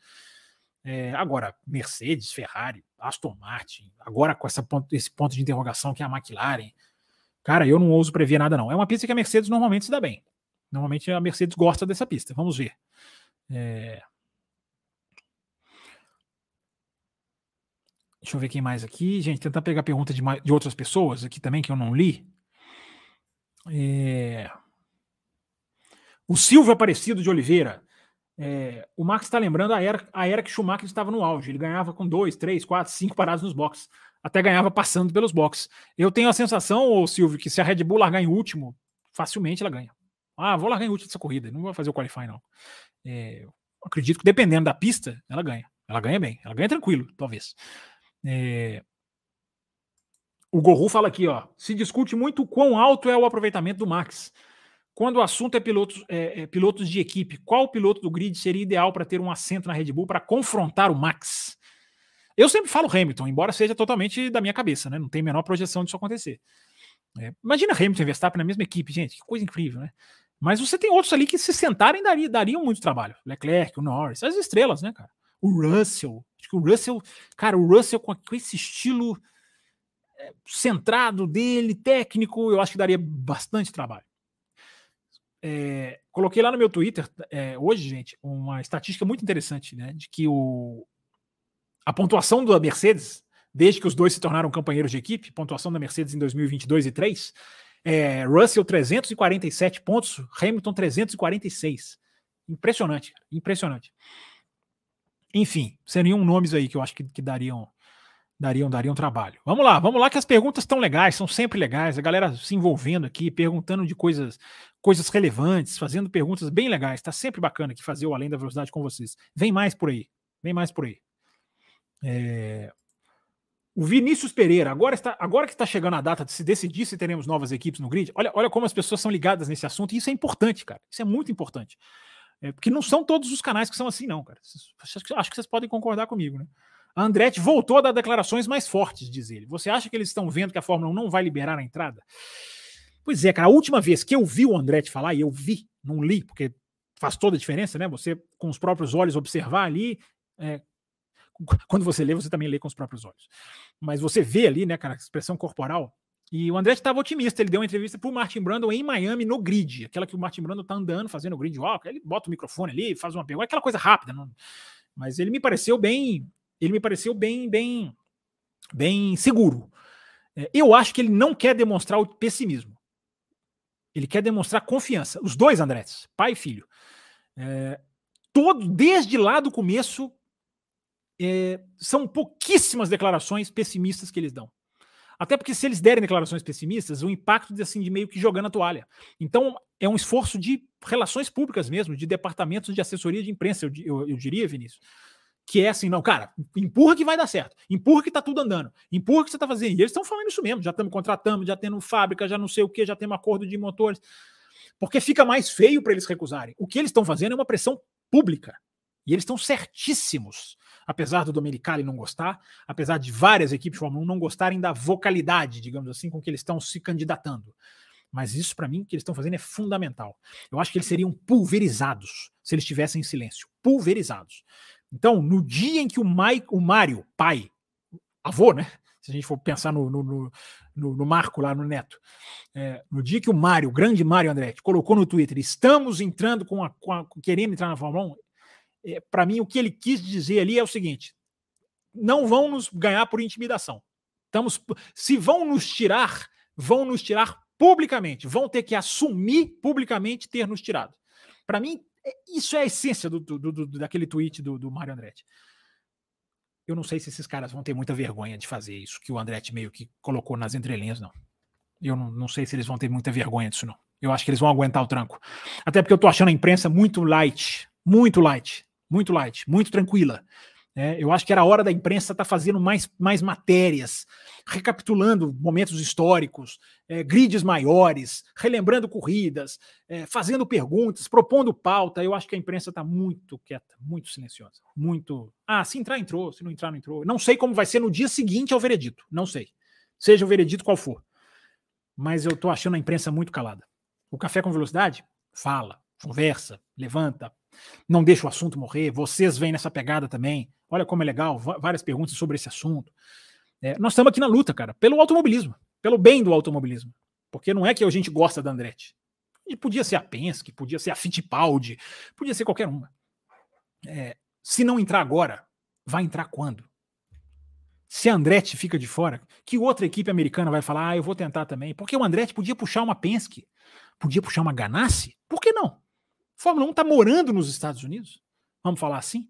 Speaker 2: É, agora, Mercedes, Ferrari, Aston Martin, agora com ponto, esse ponto de interrogação que é a McLaren. Cara, eu não ouso prever nada, não. É uma pista que a Mercedes normalmente se dá bem. Normalmente a Mercedes gosta dessa pista. Vamos ver. É... Deixa eu ver quem mais aqui. Gente, tentar pegar pergunta de, de outras pessoas aqui também que eu não li. É... O Silvio Aparecido de Oliveira. É... o Max está lembrando a era, a era que Schumacher estava no auge. Ele ganhava com dois, três, quatro, cinco paradas nos boxes. Até ganhava passando pelos boxes. Eu tenho a sensação, Silvio, que se a Red Bull largar em último, facilmente ela ganha. Ah, vou largar em último dessa corrida, não vou fazer o qualify, não. É, acredito que dependendo da pista, ela ganha. Ela ganha bem, ela ganha tranquilo, talvez. É, o Gorru fala aqui, ó. Se discute muito quão alto é o aproveitamento do Max. Quando o assunto é pilotos, é, é, pilotos de equipe, qual piloto do grid seria ideal para ter um assento na Red Bull para confrontar o Max? Eu sempre falo Hamilton, embora seja totalmente da minha cabeça, né? Não tem a menor projeção disso acontecer. É, imagina Hamilton e Verstappen na mesma equipe, gente, que coisa incrível, né? Mas você tem outros ali que se sentarem daria, dariam muito trabalho. Leclerc, o Norris, as estrelas, né, cara? O Russell. Acho que o Russell, cara, o Russell com, com esse estilo é, centrado dele, técnico, eu acho que daria bastante trabalho. É, coloquei lá no meu Twitter é, hoje, gente, uma estatística muito interessante, né? De que o, a pontuação da Mercedes, desde que os dois se tornaram companheiros de equipe, pontuação da Mercedes em 2022 e 3, é, Russell 347 pontos, Hamilton 346. Impressionante, impressionante. Enfim, seriam nomes aí que eu acho que, que dariam, dariam, dariam trabalho. Vamos lá, vamos lá que as perguntas estão legais, são sempre legais. A galera se envolvendo aqui, perguntando de coisas, coisas relevantes, fazendo perguntas bem legais. Está sempre bacana aqui fazer o além da velocidade com vocês. Vem mais por aí. vem mais por aí. É... O Vinícius Pereira, agora, está, agora que está chegando a data de se decidir se teremos novas equipes no grid, olha, olha como as pessoas são ligadas nesse assunto, e isso é importante, cara. Isso é muito importante. É, porque não são todos os canais que são assim, não, cara. Acho que vocês podem concordar comigo, né? A Andretti voltou a dar declarações mais fortes, diz ele. Você acha que eles estão vendo que a Fórmula 1 não vai liberar a entrada? Pois é, cara. A última vez que eu vi o Andretti falar, e eu vi, não li, porque faz toda a diferença, né? Você, com os próprios olhos, observar ali. É, quando você lê, você também lê com os próprios olhos. Mas você vê ali, né, cara, a expressão corporal. E o André estava otimista. Ele deu uma entrevista para o Martin Brandon em Miami, no grid. Aquela que o Martin Brandon tá andando, fazendo o grid walk. Ele bota o microfone ali, faz uma pergunta, aquela coisa rápida. Não... Mas ele me pareceu bem. Ele me pareceu bem, bem, bem seguro. É, eu acho que ele não quer demonstrar o pessimismo. Ele quer demonstrar confiança. Os dois Andretes, pai e filho. É, todo, desde lá do começo, é, são pouquíssimas declarações pessimistas que eles dão. Até porque se eles derem declarações pessimistas, o impacto de, assim, de meio que jogando a toalha. Então é um esforço de relações públicas mesmo, de departamentos de assessoria de imprensa, eu, eu, eu diria, Vinícius. Que é assim, não, cara, empurra que vai dar certo, empurra que tá tudo andando, empurra que você tá fazendo. E eles estão falando isso mesmo, já estamos contratando, já tendo fábrica, já não sei o que, já temos acordo de motores. Porque fica mais feio para eles recusarem. O que eles estão fazendo é uma pressão pública. E eles estão certíssimos apesar do Domenicali não gostar, apesar de várias equipes de Fórmula 1 não gostarem da vocalidade, digamos assim, com que eles estão se candidatando. Mas isso, para mim, que eles estão fazendo é fundamental. Eu acho que eles seriam pulverizados se eles estivessem em silêncio. Pulverizados. Então, no dia em que o, o Mário, pai, avô, né? Se a gente for pensar no, no, no, no Marco lá no Neto, é, no dia que o Mário, o grande Mário Andretti, colocou no Twitter: estamos entrando com a, com a querendo entrar na Fórmula 1, é, para mim, o que ele quis dizer ali é o seguinte: não vão nos ganhar por intimidação. Estamos, se vão nos tirar, vão nos tirar publicamente, vão ter que assumir publicamente ter nos tirado. Para mim, é, isso é a essência do, do, do daquele tweet do, do Mário Andretti. Eu não sei se esses caras vão ter muita vergonha de fazer isso que o Andretti meio que colocou nas entrelinhas, não. Eu não, não sei se eles vão ter muita vergonha disso, não. Eu acho que eles vão aguentar o tranco. Até porque eu tô achando a imprensa muito light, muito light muito light, muito tranquila. É, eu acho que era hora da imprensa estar tá fazendo mais, mais matérias, recapitulando momentos históricos, é, grids maiores, relembrando corridas, é, fazendo perguntas, propondo pauta. Eu acho que a imprensa está muito quieta, muito silenciosa, muito. Ah, se entrar, entrou, se não entrar, não entrou. Não sei como vai ser no dia seguinte ao veredito, não sei. Seja o veredito qual for. Mas eu estou achando a imprensa muito calada. O café com velocidade fala, conversa, levanta, não deixa o assunto morrer. Vocês vêm nessa pegada também. Olha como é legal, várias perguntas sobre esse assunto. É, nós estamos aqui na luta, cara, pelo automobilismo, pelo bem do automobilismo. Porque não é que a gente gosta da Andretti. E podia ser a Penske, podia ser a Fittipaldi, podia ser qualquer uma. É, se não entrar agora, vai entrar quando? Se a Andretti fica de fora, que outra equipe americana vai falar, ah, eu vou tentar também? Porque o Andretti podia puxar uma Penske, podia puxar uma Ganassi, por que não? Fórmula 1 está morando nos Estados Unidos. Vamos falar assim?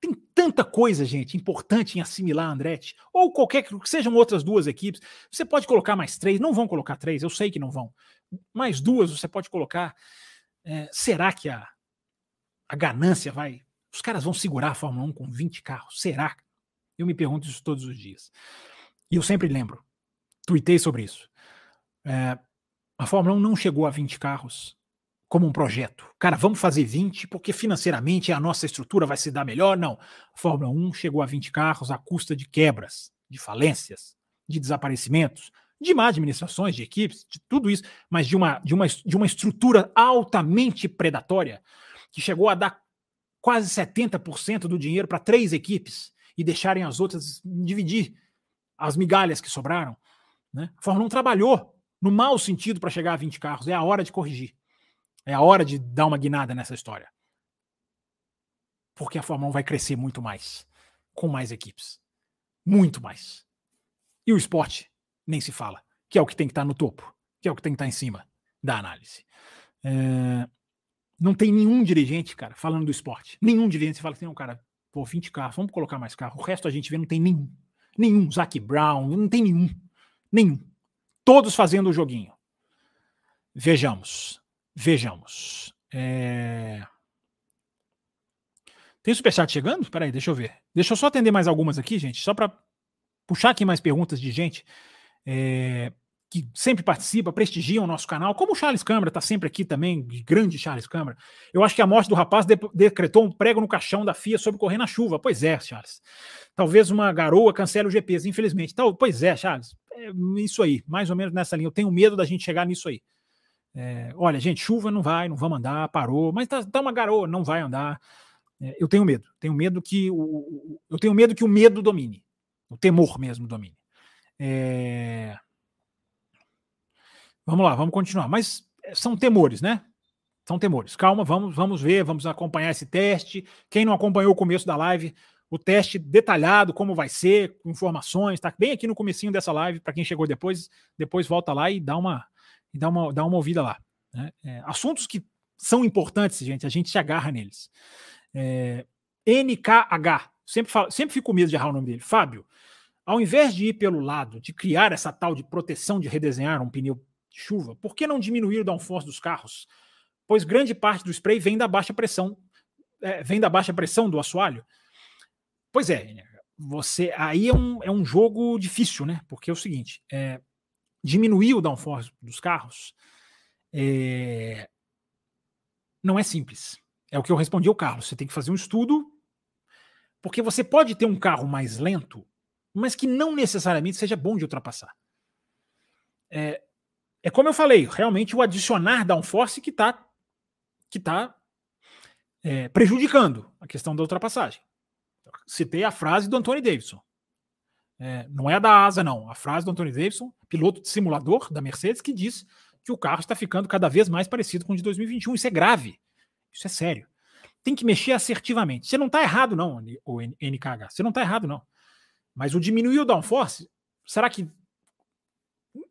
Speaker 2: Tem tanta coisa, gente, importante em assimilar a Andretti, ou qualquer que sejam outras duas equipes. Você pode colocar mais três, não vão colocar três, eu sei que não vão. Mais duas você pode colocar. É, será que a, a ganância vai. Os caras vão segurar a Fórmula 1 com 20 carros? Será? Eu me pergunto isso todos os dias. E eu sempre lembro, tuitei sobre isso. É, a Fórmula 1 não chegou a 20 carros como um projeto. Cara, vamos fazer 20 porque financeiramente a nossa estrutura vai se dar melhor. Não. A Fórmula 1 chegou a 20 carros à custa de quebras, de falências, de desaparecimentos, de má administrações de equipes, de tudo isso, mas de uma, de uma, de uma estrutura altamente predatória que chegou a dar quase 70% do dinheiro para três equipes e deixarem as outras dividir as migalhas que sobraram. Né? A Fórmula 1 trabalhou no mau sentido para chegar a 20 carros. É a hora de corrigir. É a hora de dar uma guinada nessa história. Porque a Fórmula 1 vai crescer muito mais, com mais equipes. Muito mais. E o esporte, nem se fala, que é o que tem que estar tá no topo, que é o que tem que estar tá em cima da análise. É... Não tem nenhum dirigente, cara, falando do esporte. Nenhum dirigente fala assim, não, cara, pô, 20 carros, vamos colocar mais carro. O resto a gente vê, não tem nenhum. Nenhum. Zac Brown, não tem nenhum. Nenhum. Todos fazendo o joguinho. Vejamos. Vejamos. É... Tem superchat chegando? Peraí, deixa eu ver. Deixa eu só atender mais algumas aqui, gente, só para puxar aqui mais perguntas de gente é, que sempre participa, prestigia o nosso canal, como o Charles Câmara está sempre aqui também, grande Charles Câmara. Eu acho que a morte do rapaz de decretou um prego no caixão da FIA sobre correr na chuva. Pois é, Charles. Talvez uma garoa cancele o GPs, infelizmente. Tal, pois é, Charles. É isso aí, mais ou menos nessa linha. Eu tenho medo da gente chegar nisso aí. É, olha, gente, chuva não vai, não vamos andar, parou, mas tá, tá uma garoa, não vai andar. É, eu tenho medo, tenho medo que o, eu tenho medo que o medo domine, o temor mesmo domine. É... Vamos lá, vamos continuar. Mas é, são temores, né? São temores. Calma, vamos, vamos ver, vamos acompanhar esse teste. Quem não acompanhou o começo da live, o teste detalhado, como vai ser, informações, tá bem aqui no comecinho dessa live, para quem chegou depois, depois volta lá e dá uma, e dá uma, dá uma ouvida lá. Né? É, assuntos que são importantes, gente, a gente se agarra neles. É, NKH, sempre, falo, sempre fico com medo de errar o nome dele. Fábio, ao invés de ir pelo lado de criar essa tal de proteção de redesenhar um pneu de chuva, por que não diminuir o downforce dos carros? Pois grande parte do spray vem da baixa pressão, é, vem da baixa pressão do assoalho. Pois é, você aí é um, é um jogo difícil, né? Porque é o seguinte, é, diminuir o downforce dos carros é, não é simples. É o que eu respondi ao Carlos. Você tem que fazer um estudo, porque você pode ter um carro mais lento, mas que não necessariamente seja bom de ultrapassar. É, é como eu falei, realmente o adicionar downforce que está que tá, é, prejudicando a questão da ultrapassagem. Citei a frase do Anthony Davidson. É, não é da asa, não. A frase do Anthony Davidson, piloto de simulador da Mercedes, que diz que o carro está ficando cada vez mais parecido com o de 2021. Isso é grave. Isso é sério. Tem que mexer assertivamente. Você não está errado, não, o NKH. Você não está errado, não. Mas o diminuir o downforce, será que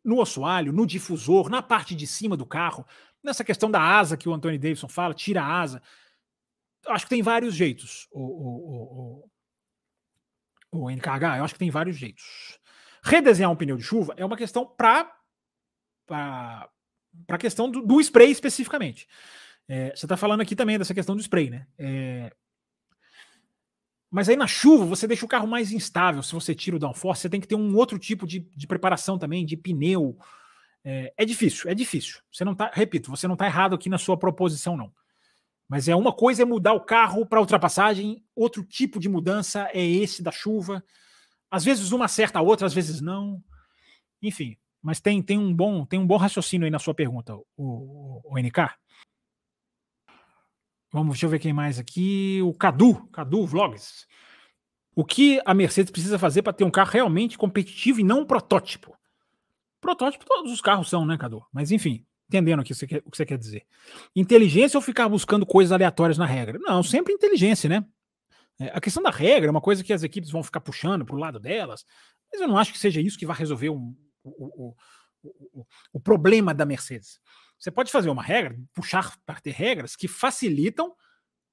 Speaker 2: no assoalho, no difusor, na parte de cima do carro, nessa questão da asa que o Anthony Davidson fala, tira a asa. Acho que tem vários jeitos, o, o, o, o NKH, eu acho que tem vários jeitos. Redesenhar um pneu de chuva é uma questão para a questão do, do spray especificamente. É, você está falando aqui também dessa questão do spray, né? É, mas aí na chuva você deixa o carro mais instável. Se você tira o downforce, você tem que ter um outro tipo de, de preparação também, de pneu. É, é, difícil, é difícil. Você não tá, repito, você não está errado aqui na sua proposição, não. Mas é uma coisa é mudar o carro para ultrapassagem, outro tipo de mudança é esse da chuva. Às vezes uma acerta a outra, às vezes não. Enfim, mas tem, tem um bom tem um bom raciocínio aí na sua pergunta, o, o, o NK. Vamos, deixa eu ver quem mais aqui. O Cadu, Cadu Vlogs. O que a Mercedes precisa fazer para ter um carro realmente competitivo e não um protótipo? Protótipo todos os carros são, né, Cadu? Mas enfim, entendendo o que você quer, o que você quer dizer. Inteligência ou ficar buscando coisas aleatórias na regra? Não, sempre inteligência, né? É, a questão da regra é uma coisa que as equipes vão ficar puxando para o lado delas, mas eu não acho que seja isso que vai resolver o, o, o, o problema da Mercedes. Você pode fazer uma regra, puxar para ter regras que facilitam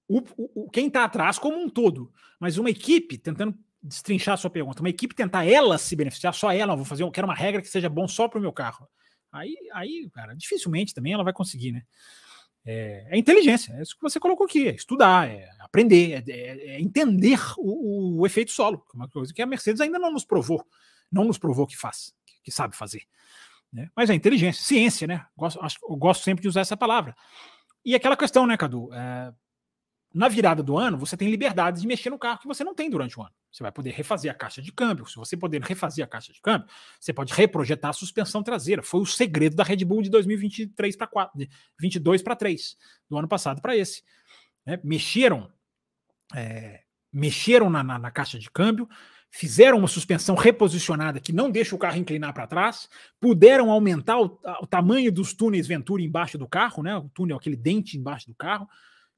Speaker 2: o, quem está atrás como um todo. Mas uma equipe, tentando destrinchar a sua pergunta, uma equipe tentar ela se beneficiar, só ela, vou fazer, eu quero uma regra que seja bom só para o meu carro. Aí, aí, cara, dificilmente também ela vai conseguir, né? É, é, inteligência, é isso que você colocou aqui, é estudar, é aprender, é, é, é entender o, o, efeito solo, é uma coisa que a Mercedes ainda não nos provou, não nos provou que faz, que, que sabe fazer. Né? Mas é inteligência, ciência, né? Gosto, eu gosto sempre de usar essa palavra. E aquela questão, né, Cadu? É, na virada do ano, você tem liberdade de mexer no carro que você não tem durante o ano. Você vai poder refazer a caixa de câmbio. Se você poder refazer a caixa de câmbio, você pode reprojetar a suspensão traseira. Foi o segredo da Red Bull de 2023 para 4, de 22 para 3, do ano passado para esse. É, mexeram, é, mexeram na, na, na caixa de câmbio, fizeram uma suspensão reposicionada que não deixa o carro inclinar para trás, puderam aumentar o, o, tamanho dos túneis Venturi embaixo do carro, né? O túnel, aquele dente embaixo do carro,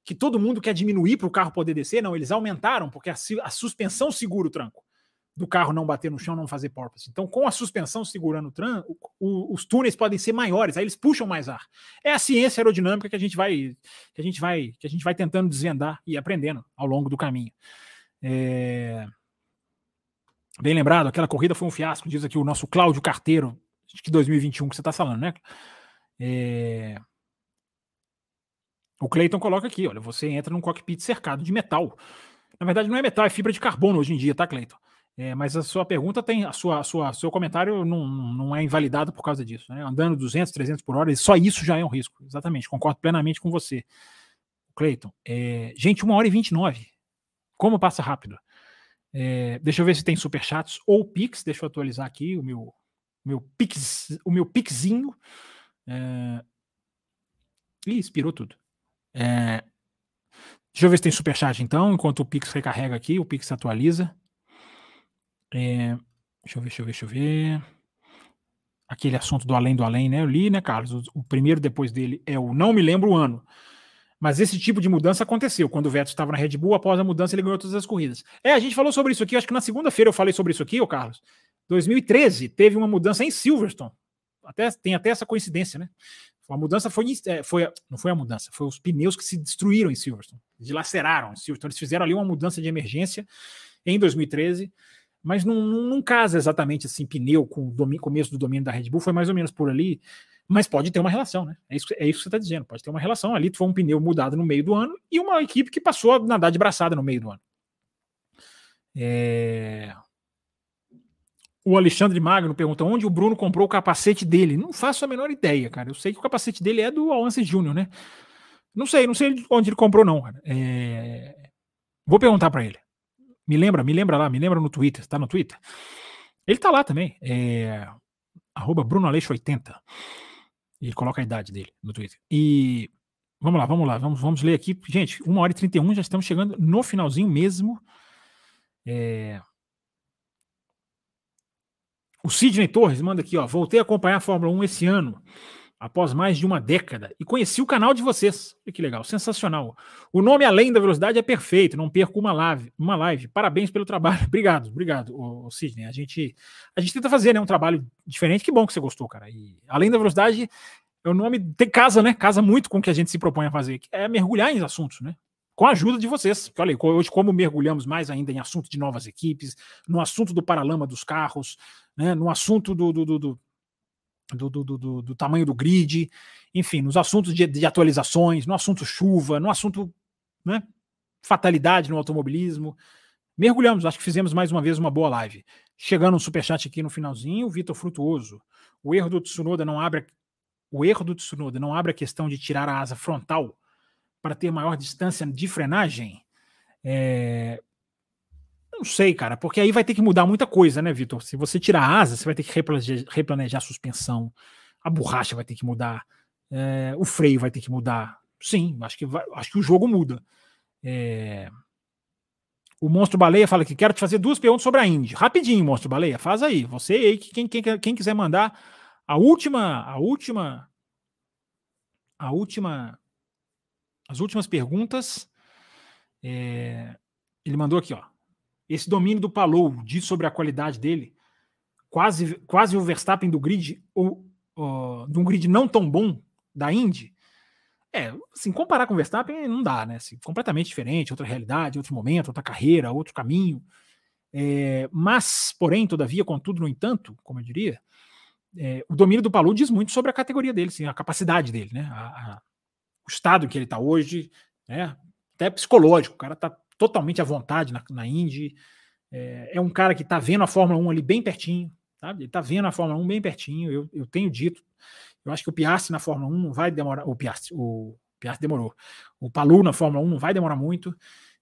Speaker 2: que todo mundo quer diminuir para o carro poder descer. Não, eles aumentaram, porque a, a, suspensão segura o tranco do carro não bater no chão, não fazer porpoise. Então, com a suspensão segurando o tranco, os túneis podem ser maiores, aí eles puxam mais ar. É a ciência aerodinâmica que a gente vai, que a gente vai, que a gente vai tentando desvendar e aprendendo ao longo do caminho. É... Bem lembrado, aquela corrida foi um fiasco, diz aqui o nosso Cláudio Carteiro, de 2021 que você está falando, né? É... O Cleiton coloca aqui, olha, você entra num cockpit cercado de metal. Na verdade, não é metal, é fibra de carbono hoje em dia, tá, Cleiton? É, mas a sua pergunta tem, a sua, a sua, seu comentário não, não é invalidado por causa disso. Né? Andando 200, 300 por hora, só isso já é um risco. Exatamente, concordo plenamente com você. Cleiton, é, gente, uma hora e 29. Como passa rápido. É, deixa eu ver se tem superchats ou Pix. Deixa eu atualizar aqui o meu, meu Pix, o meu Pixinho. É... Ih, expirou tudo. É... Deixa eu ver se tem superchat então, enquanto o Pix recarrega aqui, o Pix atualiza. É, deixa eu ver, deixa eu ver, deixa eu ver. Aquele assunto do além do além, né? Eu li, né, Carlos? O, o primeiro depois dele é o não me lembro o ano. Mas esse tipo de mudança aconteceu quando o Vettel estava na Red Bull. Após a mudança, ele ganhou todas as corridas. É, a gente falou sobre isso aqui. Acho que na segunda-feira eu falei sobre isso aqui, ô Carlos. 2013 teve uma mudança em Silverstone. Até, tem até essa coincidência, né? A mudança foi, é, foi, não foi a mudança, foi os pneus que se destruíram em Silverstone, dilaceraram em Silverstone. Eles fizeram ali uma mudança de emergência em 2013 mas não, não, não casa exatamente assim, pneu com o começo do domínio da Red Bull, foi mais ou menos por ali, mas pode ter uma relação, né? É isso, é isso que você está dizendo, pode ter uma relação. Ali foi um pneu mudado no meio do ano e uma equipe que passou a nadar de braçada no meio do ano. É... O Alexandre Magno pergunta onde o Bruno comprou o capacete dele. Não faço a menor ideia, cara. Eu sei que o capacete dele é do Alance Júnior, né? Não sei, não sei onde ele comprou, não. É... Vou perguntar para ele. Me lembra, me lembra lá, me lembra no Twitter, tá no Twitter? Ele tá lá também, é arroba BrunoAleixo80. Ele coloca a idade dele no Twitter. E vamos lá, vamos lá, vamos, vamos ler aqui. Gente, 1 hora e 31, já estamos chegando no finalzinho mesmo. É... O Sidney Torres manda aqui, ó. Voltei a acompanhar a Fórmula 1 esse ano após mais de uma década e conheci o canal de vocês. Olha que legal, sensacional. O nome Além da Velocidade é perfeito, não perco uma live. Uma live. Parabéns pelo trabalho. Obrigado, obrigado, o, Sidney. A gente, a gente tenta fazer né, um trabalho diferente. Que bom que você gostou, cara. E Além da Velocidade é o nome, tem casa, né? Casa muito com o que a gente se propõe a fazer, que é mergulhar em assuntos, né? Com a ajuda de vocês. Falei, hoje, como mergulhamos mais ainda em assunto de novas equipes, no assunto do paralama dos carros, né? no assunto do, do, do do, do, do, do, tamanho do grid, enfim, nos assuntos de, de, atualizações, no assunto chuva, no assunto né, fatalidade no automobilismo. Mergulhamos, acho que fizemos mais uma vez uma boa live. Chegando um superchat aqui no finalzinho, o Vitor Frutuoso. O erro do Tsunoda não abre o erro do Tsunoda não abre a questão de tirar a asa frontal para ter maior distância de frenagem. É, não sei, cara, porque aí vai ter que mudar muita coisa, né, Vitor? Se você tirar a asa, você vai ter que replanejar, replanejar a suspensão, a borracha vai ter que mudar, é, o freio vai ter que mudar. Sim, acho que, vai, acho que o jogo muda. É... O Monstro Baleia fala que quero te fazer duas perguntas sobre a Indy. Rapidinho, Monstro Baleia, faz aí. Você aí, quem, quem, quem quiser mandar a última, a última, a última, as últimas perguntas. É... Ele mandou aqui, ó. Esse domínio do Palou diz sobre a qualidade dele, quase, quase o Verstappen do grid, ou uh, de um grid não tão bom da Indy. É, assim, comparar com o Verstappen não dá, né? Assim, completamente diferente, outra realidade, outro momento, outra carreira, outro caminho. É, mas, porém, todavia, contudo, no entanto, como eu diria, é, o domínio do Palou diz muito sobre a categoria dele, assim, a capacidade dele, né? A, a, o estado em que ele está hoje, né? até psicológico, o cara está totalmente à vontade na, na Indy. É, é, um cara que está vendo a Fórmula 1 ali bem pertinho, sabe? Ele está vendo a Fórmula 1 bem pertinho. Eu, eu tenho dito, eu acho que o Piastri na Fórmula 1 não vai demorar. O Piastri, o Piastri demorou. O Palu na Fórmula 1 não vai demorar muito.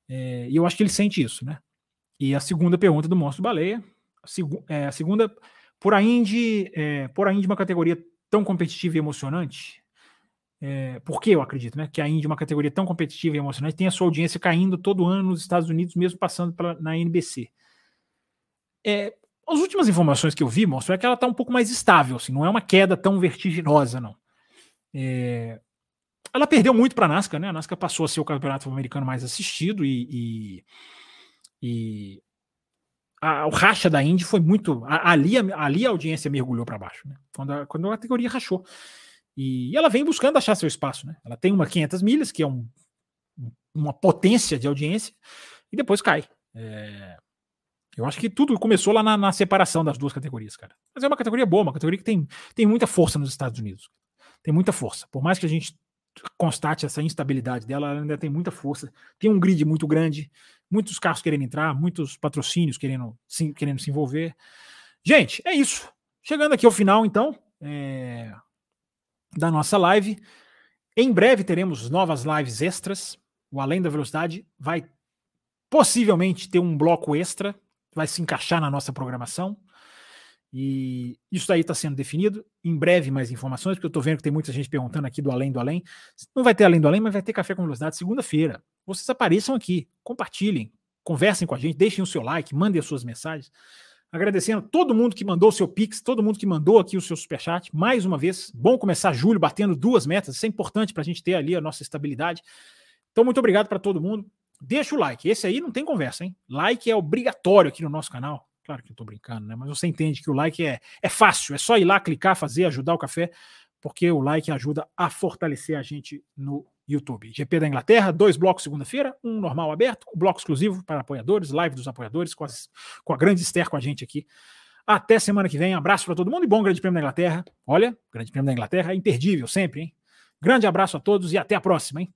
Speaker 2: É, e eu acho que ele sente isso, né? E a segunda pergunta do Monstro Baleia, a, seg é, a segunda, por a Indy, é, por a Indy uma categoria tão competitiva e emocionante, é, por que eu acredito, né? Que a Indy, uma categoria tão competitiva e emocionante, tem a sua audiência caindo todo ano nos Estados Unidos, mesmo passando na NBC. É, as últimas informações que eu vi mostram é que ela está um pouco mais estável, assim, não é uma queda tão vertiginosa, não. É, ela perdeu muito para a NASCAR, né? A NASCAR passou a ser o campeonato americano mais assistido e, e, e a, o racha da Indy foi muito. A, ali, ali a audiência mergulhou para baixo, né? Quando a, quando a categoria rachou. E, ela vem buscando achar seu espaço, né? Ela tem uma 500 milhas, que é um, uma potência de audiência, e depois cai. É, eu acho que tudo começou lá na, na, separação das duas categorias, cara. Mas é uma categoria boa, uma categoria que tem, tem muita força nos Estados Unidos. Tem muita força. Por mais que a gente constate essa instabilidade dela, ela ainda tem muita força, tem um grid muito grande, muitos carros querendo entrar, muitos patrocínios querendo se, querendo se envolver. Gente, é isso. Chegando aqui ao final, então, é, da nossa live. Em breve teremos novas lives extras. O Além da Velocidade vai possivelmente ter um bloco extra, vai se encaixar na nossa programação. E isso aí está sendo definido. Em breve, mais informações, porque eu estou vendo que tem muita gente perguntando aqui do Além do Além. Não vai ter Além do Além, mas vai ter Café com Velocidade segunda-feira. Vocês apareçam aqui, compartilhem, conversem com a gente, deixem o seu like, mandem as suas mensagens. Agradecendo todo mundo que mandou o seu Pix, todo mundo que mandou aqui o seu Superchat. Mais uma vez, bom começar julho batendo duas metas. Isso é importante para a gente ter ali a nossa estabilidade. Então, muito obrigado para todo mundo. Deixa o like. Esse aí não tem conversa, hein? Like é obrigatório aqui no nosso canal. Claro que eu tô brincando, né? Mas você entende que o like é, é fácil, é só ir lá, clicar, fazer, ajudar o café, porque o like ajuda a fortalecer a gente no YouTube. GP da Inglaterra, dois blocos segunda-feira, um normal aberto, um bloco exclusivo para apoiadores, live dos apoiadores, com, as, com a grande Esther com a gente aqui. Até semana que vem, abraço para todo mundo e bom Grande Prêmio da Inglaterra. Olha, Grande Prêmio da Inglaterra é imperdível sempre, hein? Grande abraço a todos e até a próxima, hein?